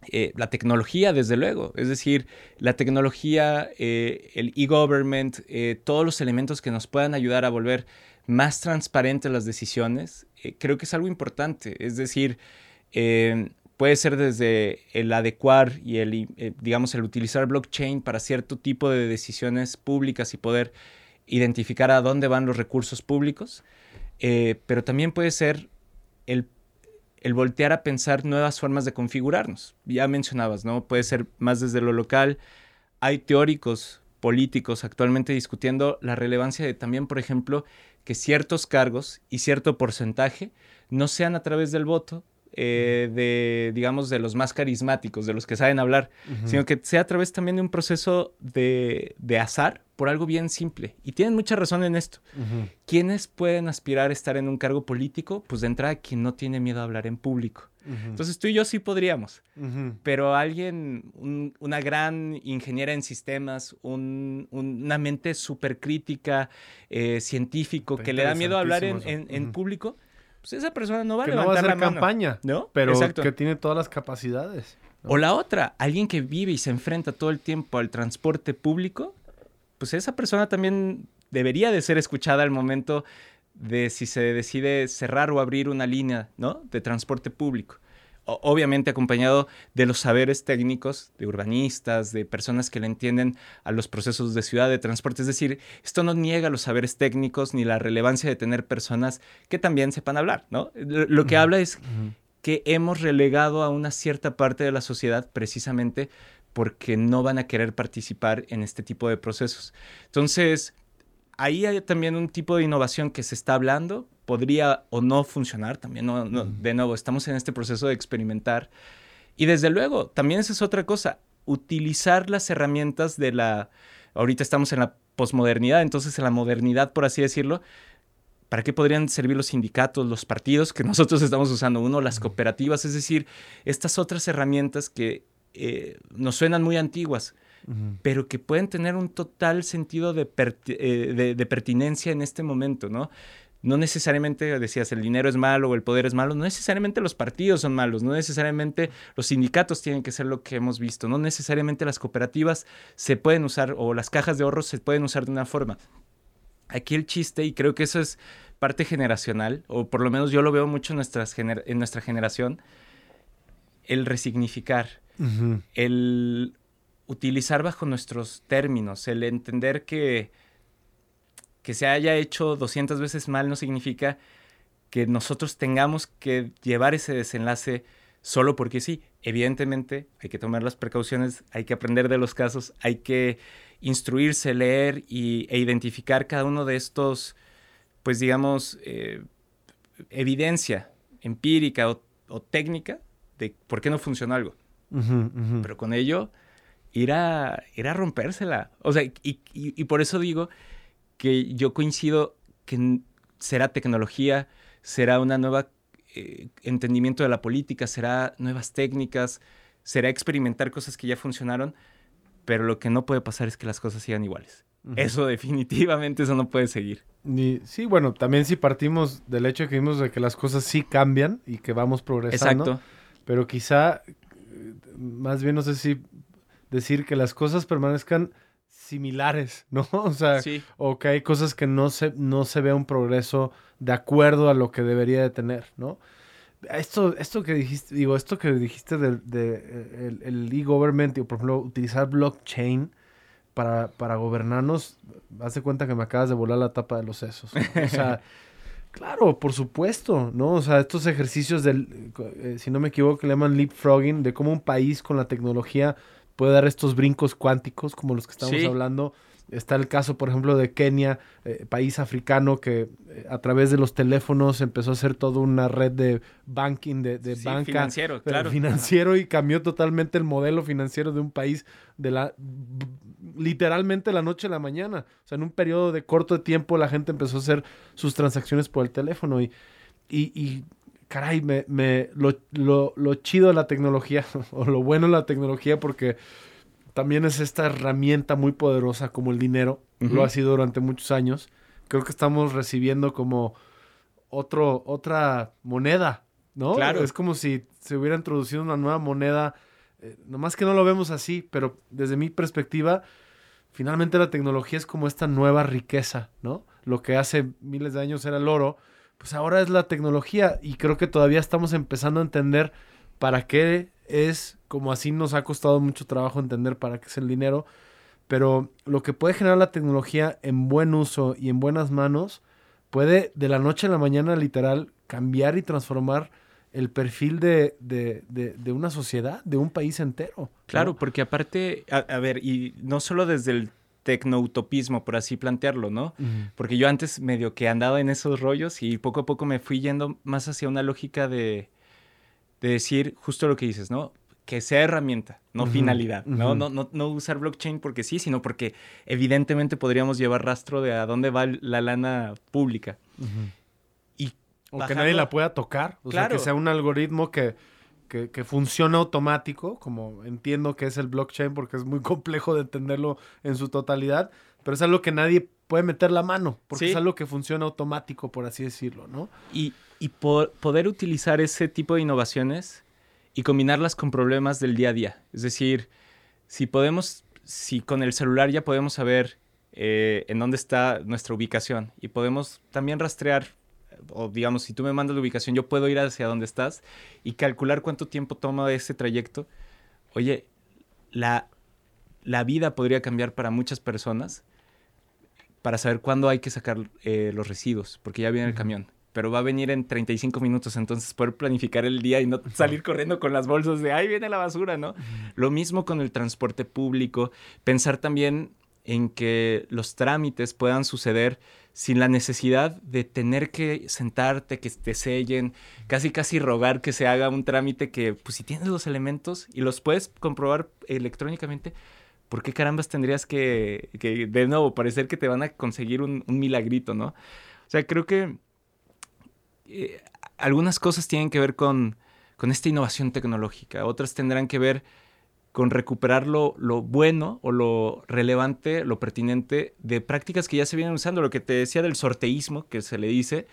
S2: eh, la tecnología, desde luego. Es decir, la tecnología, eh, el e-government, eh, todos los elementos que nos puedan ayudar a volver más transparentes las decisiones, creo que es algo importante. Es decir, puede ser desde el adecuar y el, eh, digamos, el utilizar blockchain para cierto tipo de decisiones públicas y poder identificar a dónde van los recursos públicos, eh, pero también puede ser el, el, voltear a pensar nuevas formas de configurarnos. Ya mencionabas, ¿no? Puede ser más desde lo local. Hay teóricos políticos actualmente discutiendo la relevancia de también, por ejemplo, que ciertos cargos y cierto porcentaje no sean a través del voto, eh, de, digamos, de los más carismáticos, de los que saben hablar, sino que sea a través también de un proceso de, azar por algo bien simple. Y tienen mucha razón en esto. ¿Quiénes pueden aspirar a estar en un cargo político? Pues de entrada, quien no tiene miedo a hablar en público. Entonces tú y yo sí podríamos, pero alguien, una gran ingeniera en sistemas, una mente súper crítica, eh, científico, que le da miedo a hablar en, en público, pues esa persona no va a que levantar no va a hacer
S1: campaña, ¿no? Pero que tiene todas las capacidades.
S2: O la otra, alguien que vive y se enfrenta todo el tiempo al transporte público, pues esa persona también debería de ser escuchada al momento de si se decide cerrar o abrir una línea, ¿no? De transporte público. Obviamente acompañado de los saberes técnicos de urbanistas, de personas que le entienden a los procesos de ciudad, de transporte. Es decir, esto no niega los saberes técnicos ni la relevancia de tener personas que también sepan hablar, ¿no? Lo que habla es que hemos relegado a una cierta parte de la sociedad precisamente porque no van a querer participar en este tipo de procesos. Entonces, ahí hay también un tipo de innovación que se está hablando, podría o no funcionar, también no, de nuevo, estamos en este proceso de experimentar. Y desde luego, también esa es otra cosa, utilizar las herramientas de la, ahorita estamos en la posmodernidad, entonces en la modernidad, por así decirlo, ¿para qué podrían servir los sindicatos, los partidos que nosotros estamos usando? Uno, las cooperativas, es decir, estas otras herramientas que eh, nos suenan muy antiguas, pero que pueden tener un total sentido de, eh, de, pertinencia en este momento, ¿no? No necesariamente decías el dinero es malo o el poder es malo, no necesariamente los partidos son malos, no necesariamente los sindicatos tienen que ser lo que hemos visto, no necesariamente las cooperativas se pueden usar o las cajas de ahorros se pueden usar de una forma. Aquí el chiste, y creo que eso es parte generacional, o por lo menos yo lo veo mucho en, nuestras en nuestra generación, el resignificar, el utilizar bajo nuestros términos, el entender que, que se haya hecho 200 veces mal no significa que nosotros tengamos que llevar ese desenlace solo porque sí. Evidentemente hay que tomar las precauciones, hay que aprender de los casos, hay que instruirse, leer y, e identificar cada uno de estos, pues digamos, eh, evidencia empírica o, técnica de por qué no funciona algo. Pero con ello ir a, rompérsela. O sea, y, por eso digo que yo coincido que será tecnología, será una nueva eh, entendimiento de la política, será nuevas técnicas, será experimentar cosas que ya funcionaron, pero lo que no puede pasar es que las cosas sigan iguales. Eso definitivamente, eso no puede seguir.
S1: sí, bueno, también si partimos del hecho de que vimos de que las cosas sí cambian y que vamos progresando. Exacto. Pero quizá, eh, más bien no sé si decir que las cosas permanezcan similares, ¿no? O sea, o que hay cosas que no se, no se vea un progreso de acuerdo a lo que debería de tener, ¿no? Esto, esto que dijiste, digo, esto que dijiste del de, el e-government, por ejemplo, utilizar blockchain para, para gobernarnos, haz de cuenta que me acabas de volar la tapa de los sesos. O sea, claro, por supuesto, ¿no? O sea, estos ejercicios del, eh, si no me equivoco, le llaman leapfrogging, de cómo un país con la tecnología puede dar estos brincos cuánticos como los que estamos hablando. Está el caso, por ejemplo, de Kenia, eh, país africano que eh, a través de los teléfonos empezó a hacer toda una red de banking, de, de banca. Financiero, claro. Financiero y cambió totalmente el modelo financiero de un país de la literalmente la noche a la mañana. O sea, en un periodo de corto tiempo la gente empezó a hacer sus transacciones por el teléfono y, y caray, me, me, lo, lo, lo, chido de la tecnología, o lo bueno de la tecnología, porque también es esta herramienta muy poderosa como el dinero, lo ha sido durante muchos años. Creo que estamos recibiendo como otro, otra moneda, ¿no? Claro. Es como si se hubiera introducido una nueva moneda, eh, nomás que no lo vemos así, pero desde mi perspectiva, finalmente la tecnología es como esta nueva riqueza, ¿no? Lo que hace miles de años era el oro, pues ahora es la tecnología y creo que todavía estamos empezando a entender para qué es, como así nos ha costado mucho trabajo entender para qué es el dinero, pero lo que puede generar la tecnología en buen uso y en buenas manos puede de la noche a la mañana literal cambiar y transformar el perfil de, de, de, una sociedad, de un país entero.
S2: Claro, porque aparte, a, ver, y no solo desde el tecnoutopismo, por así plantearlo, ¿no? Porque yo antes medio que andaba en esos rollos y poco a poco me fui yendo más hacia una lógica de, de decir justo lo que dices, ¿no? Que sea herramienta, no finalidad, ¿no? No, ¿no? no, usar blockchain porque sí, sino porque evidentemente podríamos llevar rastro de a dónde va la lana pública.
S1: Y o que nadie la pueda tocar, o sea, que sea un algoritmo que que, que, funciona automático, como entiendo que es el blockchain porque es muy complejo de entenderlo en su totalidad, pero es algo que nadie puede meter la mano, porque es algo que funciona automático, por así decirlo, ¿no?
S2: Y, y poder utilizar ese tipo de innovaciones y combinarlas con problemas del día a día. Es decir, si podemos, si con el celular ya podemos saber eh, en dónde está nuestra ubicación y podemos también rastrear o digamos, si tú me mandas la ubicación, yo puedo ir hacia donde estás y calcular cuánto tiempo toma ese trayecto. Oye, la, la vida podría cambiar para muchas personas para saber cuándo hay que sacar eh, los residuos, porque ya viene el camión. Pero va a venir en 35 minutos, entonces poder planificar el día y no salir corriendo con las bolsas de ahí viene la basura, ¿no? Lo mismo con el transporte público, pensar también en que los trámites puedan suceder sin la necesidad de tener que sentarte, que te sellen, casi casi rogar que se haga un trámite que, pues si tienes los elementos y los puedes comprobar electrónicamente, ¿por qué carambas tendrías que, de nuevo, parecer que te van a conseguir un, milagrito, ¿no? O sea, creo que eh, algunas cosas tienen que ver con, con esta innovación tecnológica, otras tendrán que ver con recuperar lo, bueno o lo relevante, lo pertinente de prácticas que ya se vienen usando. Lo que te decía del sorteísmo, que se le dice,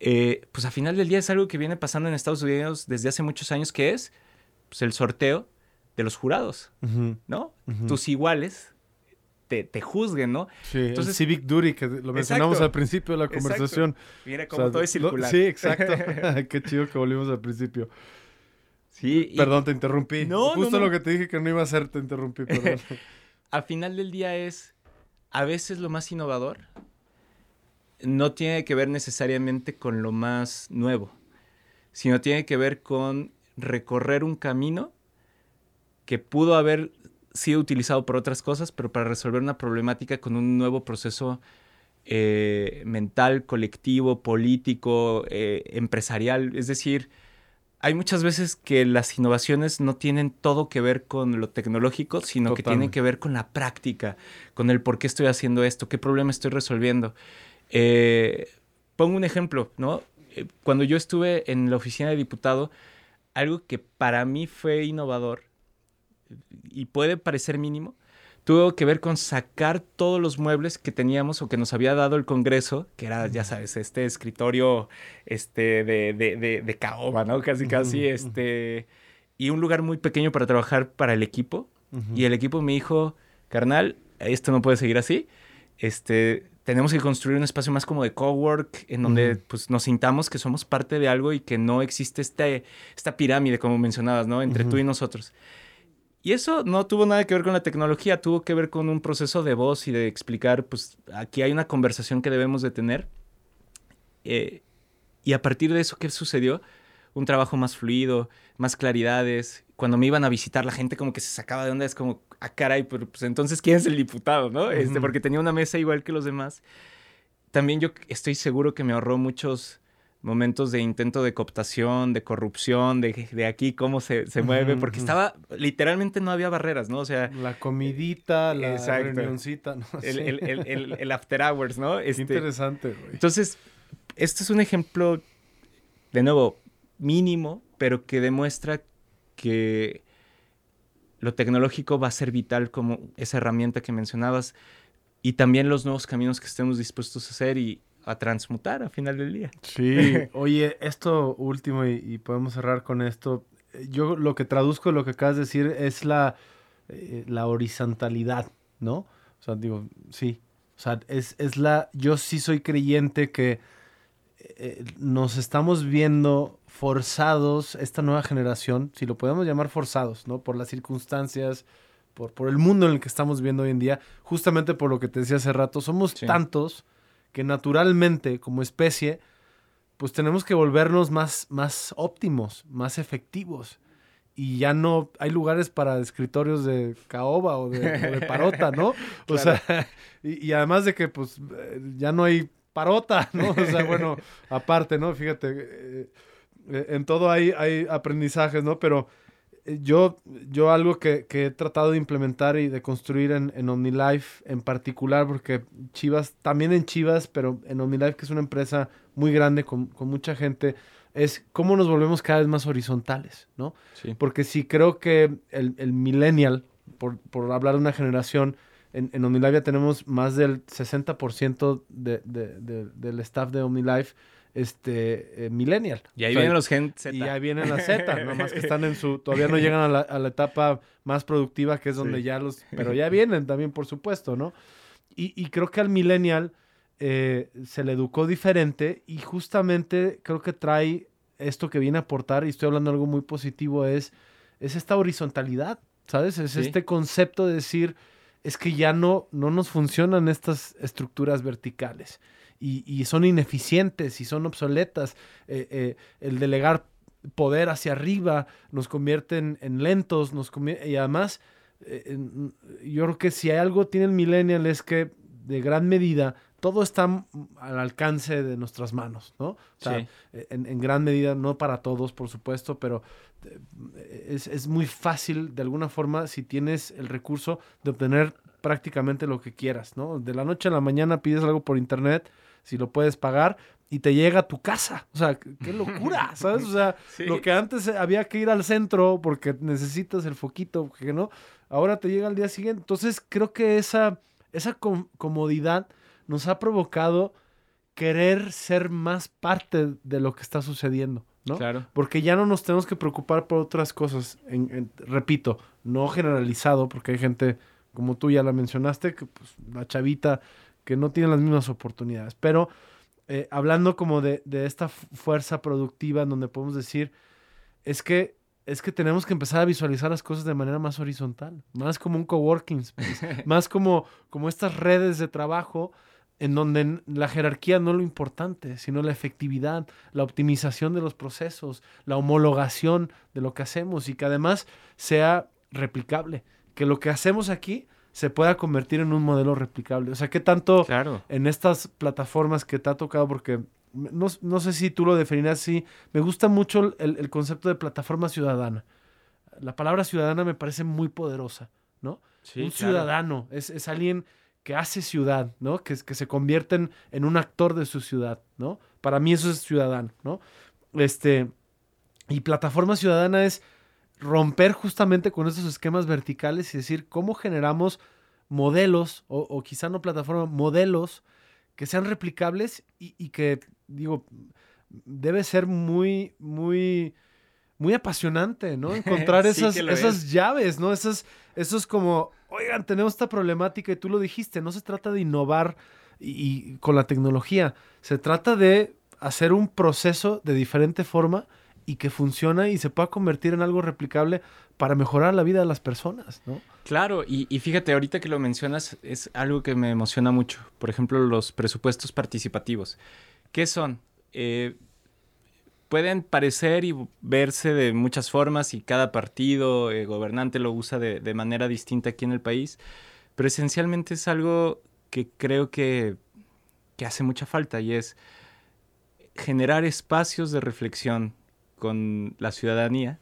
S2: eh, pues a final del día es algo que viene pasando en Estados Unidos desde hace muchos años, que es pues, el sorteo de los jurados, ¿no? Tus iguales te, te, juzguen, ¿no?
S1: Sí, Entonces, el Civic Duty, que lo mencionamos al principio de la conversación.
S2: Mira cómo todo es circular.
S1: sí, exacto. Qué chido que volvimos al principio. Sí. Perdón, te interrumpí. No, Justo lo que te dije que no iba a hacer, te interrumpí, perdón.
S2: Al final del día es, a veces lo más innovador no tiene que ver necesariamente con lo más nuevo, sino tiene que ver con recorrer un camino que pudo haber sido utilizado por otras cosas, pero para resolver una problemática con un nuevo proceso eh, mental, colectivo, político, eh, empresarial. Es decir, hay muchas veces que las innovaciones no tienen todo que ver con lo tecnológico, sino que tienen que ver con la práctica, con el por qué estoy haciendo esto, qué problema estoy resolviendo. Eh, pongo un ejemplo, ¿no? Eh, cuando yo estuve en la oficina de diputado, algo que para mí fue innovador y puede parecer mínimo, tuvo que ver con sacar todos los muebles que teníamos o que nos había dado el Congreso, que era, ya sabes, este escritorio este, de, de, de, caoba, ¿no? Casi, casi, este... Y un lugar muy pequeño para trabajar para el equipo. Y el equipo me dijo, carnal, esto no puede seguir así. Este, tenemos que construir un espacio más como de cowork, en donde pues, nos sintamos que somos parte de algo y que no existe este, esta pirámide, como mencionabas, ¿no? Entre tú y nosotros. Y eso no tuvo nada que ver con la tecnología, tuvo que ver con un proceso de voz y de explicar, pues aquí hay una conversación que debemos de tener. Eh, y a partir de eso, ¿qué sucedió? Un trabajo más fluido, más claridades. Cuando me iban a visitar, la gente como que se sacaba de onda, es como, ah, caray, pero pues entonces, ¿quién es el diputado, no? Este, porque tenía una mesa igual que los demás. También yo estoy seguro que me ahorró muchos momentos de intento de cooptación, de corrupción, de, de aquí cómo se, se mueve, porque estaba, literalmente no había barreras, ¿no? O sea...
S1: La comidita, la reunioncita, ¿no?
S2: El, el, el, el, after hours, ¿no?
S1: Este, interesante, güey.
S2: Entonces, este es un ejemplo, de nuevo, mínimo, pero que demuestra que lo tecnológico va a ser vital como esa herramienta que mencionabas y también los nuevos caminos que estemos dispuestos a hacer y, a transmutar a final del día.
S1: Sí, oye, esto último y, podemos cerrar con esto. Yo lo que traduzco, lo que acabas de decir es la, eh, la horizontalidad, ¿no? O sea, digo, sí. O sea, es, es la, yo sí soy creyente que eh, nos estamos viendo forzados, esta nueva generación, si lo podemos llamar forzados, ¿no? Por las circunstancias, por, por el mundo en el que estamos viendo hoy en día, justamente por lo que te decía hace rato, somos tantos que naturalmente como especie, pues tenemos que volvernos más, más óptimos, más efectivos. Y ya no hay lugares para escritorios de caoba o de, parota, ¿no? O sea, y, además de que pues ya no hay parota, ¿no? O sea, bueno, aparte, ¿no? Fíjate, eh, eh, en todo hay, hay aprendizajes, ¿no? Pero eh, yo, yo algo que, he tratado de implementar y de construir en, en OmniLife en particular, porque Chivas, también en Chivas, pero en OmniLife, que es una empresa muy grande con, mucha gente, es cómo nos volvemos cada vez más horizontales, ¿no? Porque si creo que el, el millennial, por, por, hablar de una generación, en, en OmniLife ya tenemos más del 60% de, de, del staff de OmniLife este eh, millennial.
S2: Y ahí vienen los Gen Z.
S1: Y ahí vienen las Z, nomás que están en su, todavía no llegan a la, a la etapa más productiva, que es donde ya los, pero ya vienen también, por supuesto, ¿no? Y, y, creo que al millennial eh, se le educó diferente y justamente creo que trae esto que viene a aportar, y estoy hablando de algo muy positivo, es, es esta horizontalidad, ¿sabes? Es este concepto de decir, es que ya no, no nos funcionan estas estructuras verticales y, son ineficientes y son obsoletas. Eh, eh, el delegar poder hacia arriba nos convierte en, lentos, nos y además, yo creo que si hay algo tiene el millennial es que de gran medida todo está al alcance de nuestras manos, ¿no? O sea, en, gran medida, no para todos, por supuesto, pero eh, es, es, muy fácil, de alguna forma, si tienes el recurso, de obtener prácticamente lo que quieras, ¿no? De la noche a la mañana pides algo por internet, si lo puedes pagar, y te llega a tu casa. O sea, qué locura, ¿sabes? O sea, lo que antes había que ir al centro porque necesitas el foquito, que no, ahora te llega al día siguiente. Entonces, creo que esa, esa comodidad nos ha provocado querer ser más parte de lo que está sucediendo, ¿no? Claro. Porque ya no nos tenemos que preocupar por otras cosas. repito, no generalizado, porque hay gente, como tú ya la mencionaste, que pues, la chavita que no tiene las mismas oportunidades. Pero eh, hablando como de, de, esta fuerza productiva en donde podemos decir, es que, es que tenemos que empezar a visualizar las cosas de manera más horizontal, más como un coworking más como, como estas redes de trabajo en donde la jerarquía no es lo importante, sino la efectividad, la optimización de los procesos, la homologación de lo que hacemos y que además sea replicable, que lo que hacemos aquí se pueda convertir en un modelo replicable. O sea, ¿qué tanto en estas plataformas que te ha tocado? Porque no, sé si tú lo definirás así, me gusta mucho el, concepto de plataforma ciudadana. La palabra ciudadana me parece muy poderosa, ¿no? un ciudadano es, es alguien que hace ciudad, ¿no? Que, que se convierten en un actor de su ciudad, ¿no? Para mí eso es ciudadano, ¿no? Este, y plataforma ciudadana es romper justamente con esos esquemas verticales y decir cómo generamos modelos, o, quizá no plataforma, modelos que sean replicables y, y que, digo, debe ser muy, muy muy apasionante, ¿no? Encontrar esas, esas llaves, ¿no? Esas, eso es como, oigan, tenemos esta problemática y tú lo dijiste, no se trata de innovar y, con la tecnología, se trata de hacer un proceso de diferente forma y que funciona y se pueda convertir en algo replicable para mejorar la vida de las personas, ¿no?
S2: Claro, y, y, fíjate, ahorita que lo mencionas, es algo que me emociona mucho. Por ejemplo, los presupuestos participativos. ¿Qué son? Eh, pueden parecer y verse de muchas formas y cada partido eh, gobernante lo usa de, manera distinta aquí en el país, pero esencialmente es algo que creo que, hace mucha falta y es generar espacios de reflexión con la ciudadanía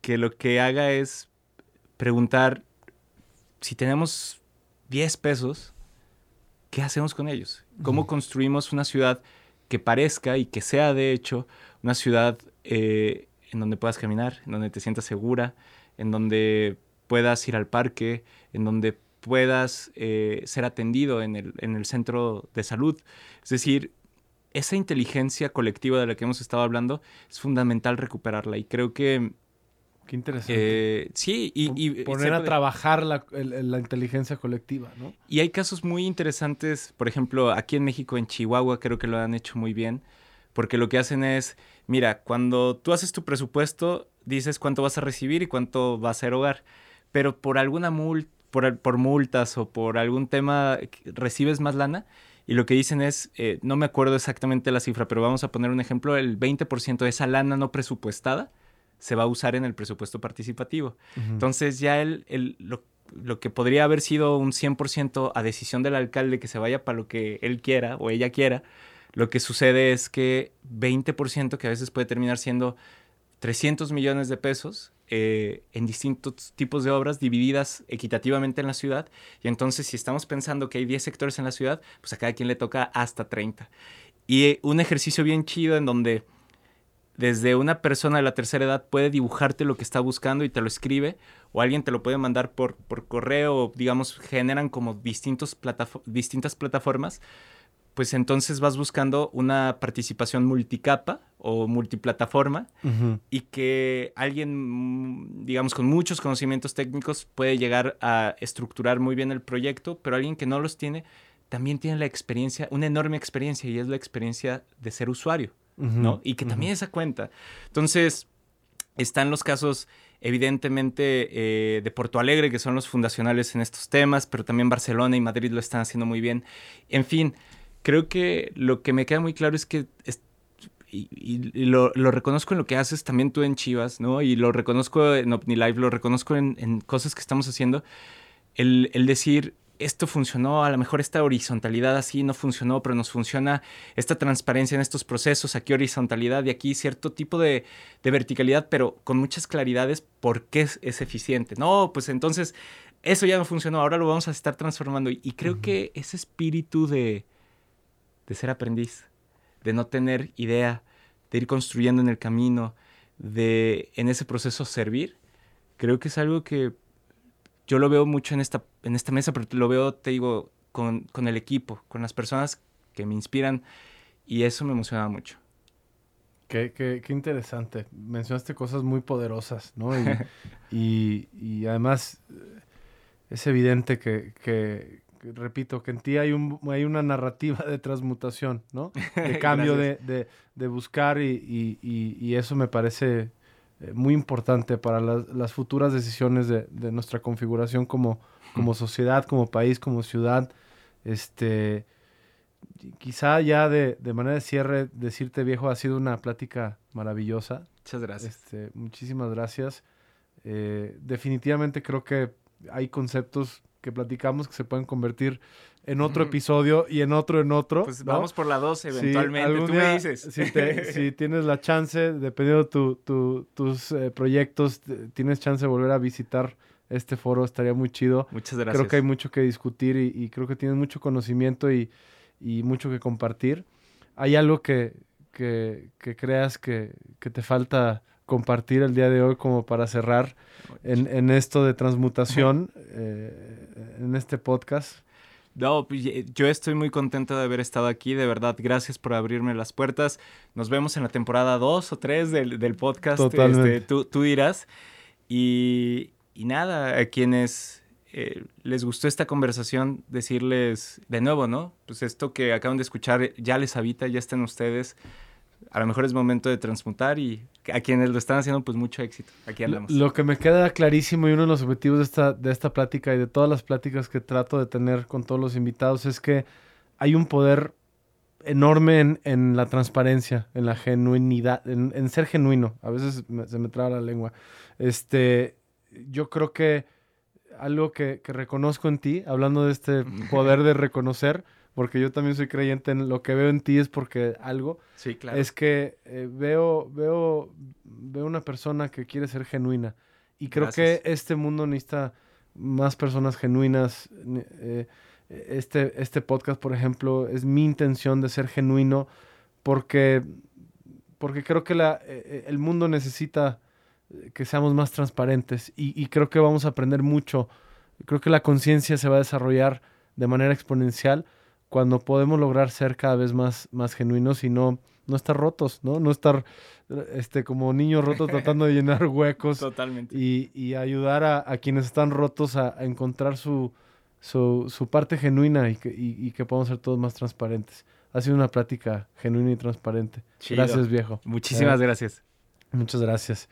S2: que lo que haga es preguntar si tenemos 10 pesos, ¿qué hacemos con ellos? ¿Cómo construimos una ciudad que parezca y que sea de hecho una ciudad eh, en donde puedas caminar, en donde te sientas segura, en donde puedas ir al parque, en donde puedas eh, ser atendido en el, en el centro de salud. Es decir, esa inteligencia colectiva de la que hemos estado hablando es fundamental recuperarla y creo que...
S1: Qué interesante.
S2: Eh, sí, y,
S1: poner a trabajar la, la, inteligencia colectiva, ¿no?
S2: Y hay casos muy interesantes, por ejemplo, aquí en México, en Chihuahua, creo que lo han hecho muy bien, porque lo que hacen es, mira, cuando tú haces tu presupuesto, dices cuánto vas a recibir y cuánto va a ser hogar, pero por alguna multa, por, multas o por algún tema recibes más lana y lo que dicen es, eh, no me acuerdo exactamente la cifra, pero vamos a poner un ejemplo, el 20% de esa lana no presupuestada se va a usar en el presupuesto participativo. Entonces ya el, el, lo, lo, que podría haber sido un 100% a decisión del alcalde que se vaya para lo que él quiera o ella quiera, lo que sucede es que 20% que a veces puede terminar siendo 300 millones de pesos eh, en distintos tipos de obras divididas equitativamente en la ciudad. Y entonces si estamos pensando que hay 10 sectores en la ciudad, pues a cada quien le toca hasta 30. Y eh, un ejercicio bien chido en donde desde una persona de la tercera edad puede dibujarte lo que está buscando y te lo escribe, o alguien te lo puede mandar por, por correo, digamos, generan como distintos distintas plataformas pues entonces vas buscando una participación multicapa o multiplataforma y que alguien, digamos, con muchos conocimientos técnicos puede llegar a estructurar muy bien el proyecto, pero alguien que no los tiene también tienen la experiencia, una enorme experiencia, y es la experiencia de ser usuario, ¿no? Y que también esa cuenta. Entonces, están los casos, evidentemente, eh, de Porto Alegre, que son los fundacionales en estos temas, pero también Barcelona y Madrid lo están haciendo muy bien. En fin, creo que lo que me queda muy claro es que... y, lo, reconozco en lo que haces también tú en Chivas, ¿no? Y lo reconozco en OmniLive, lo reconozco en, cosas que estamos haciendo. El, el decir, esto funcionó, a lo mejor esta horizontalidad así no funcionó, pero nos funciona esta transparencia en estos procesos, aquí horizontalidad y aquí cierto tipo de, verticalidad, pero con muchas claridades por qué es, eficiente. No, pues entonces eso ya no funcionó, ahora lo vamos a estar transformando. Y, creo que ese espíritu de, de ser aprendiz, de no tener idea, de ir construyendo en el camino, de en ese proceso servir, creo que es algo que yo lo veo mucho en esta, en esta mesa, pero lo veo, te digo, con, el equipo, con las personas que me inspiran y eso me emociona mucho.
S1: Qué, qué, qué interesante. Mencionaste cosas muy poderosas, ¿no? Y, y, además es evidente que, repito, que en ti hay, un, hay una narrativa de transmutación, ¿no? De cambio, de, de, buscar y, y, eso me parece eh, muy importante para las, futuras decisiones de, nuestra configuración como, como sociedad, como país, como ciudad. Este, quizá ya de, manera de cierre, decirte viejo, ha sido una plática maravillosa.
S2: Muchas gracias.
S1: Este, muchísimas gracias. Eh, definitivamente creo que hay conceptos que platicamos que se pueden convertir en otro episodio y en otro en otro.
S2: Pues vamos por la dos eventualmente, tú me dices.
S1: Si, tienes la chance, dependiendo de tus eh, proyectos, tienes chance de volver a visitar este foro, estaría muy chido.
S2: Muchas gracias.
S1: Creo que hay mucho que discutir y, creo que tienes mucho conocimiento y, mucho que compartir. ¿Hay algo que, que, creas que, que te falta compartir el día de hoy como para cerrar en, esto de transmutación eh, en este podcast?
S2: No, pues, yo estoy muy contento de haber estado aquí, de verdad, gracias por abrirme las puertas. Nos vemos en la temporada 2 o 3 del, podcast, este, tú, tú, dirás. Y, nada, a quienes eh, les gustó esta conversación, decirles de nuevo, ¿no? Pues esto que acaban de escuchar ya les habita, ya están ustedes a lo mejor es momento de transmutar y a quienes lo están haciendo, pues mucho éxito. Aquí andamos.
S1: Lo, que me queda clarísimo y uno de los objetivos de esta, de esta plática y de todas las pláticas que trato de tener con todos los invitados es que hay un poder enorme en, la transparencia, en la genuinidad, en, ser genuino. A veces se me traba la lengua. Este, yo creo que algo que, que reconozco en ti, hablando de este poder de reconocer, porque yo también soy creyente en lo que veo en ti es porque algo.
S2: Sí, claro.
S1: Es que eh, veo, veo, veo una persona que quiere ser genuina. Y creo que este mundo necesita más personas genuinas. Eh, este, este podcast, por ejemplo, es mi intención de ser genuino porque, porque creo que la, eh, el mundo necesita que seamos más transparentes y, y creo que vamos a aprender mucho. Creo que la conciencia se va a desarrollar de manera exponencial cuando podemos lograr ser cada vez más, más genuinos y no, no estar rotos, ¿no? No estar este, como niños rotos tratando de llenar huecos.
S2: Totalmente.
S1: Y, ayudar a, quienes están rotos a, encontrar su, su, parte genuina y que, y, que podamos ser todos más transparentes. Ha sido una plática genuina y transparente. Gracias, viejo.
S2: Muchísimas eh, gracias.
S1: Muchas gracias.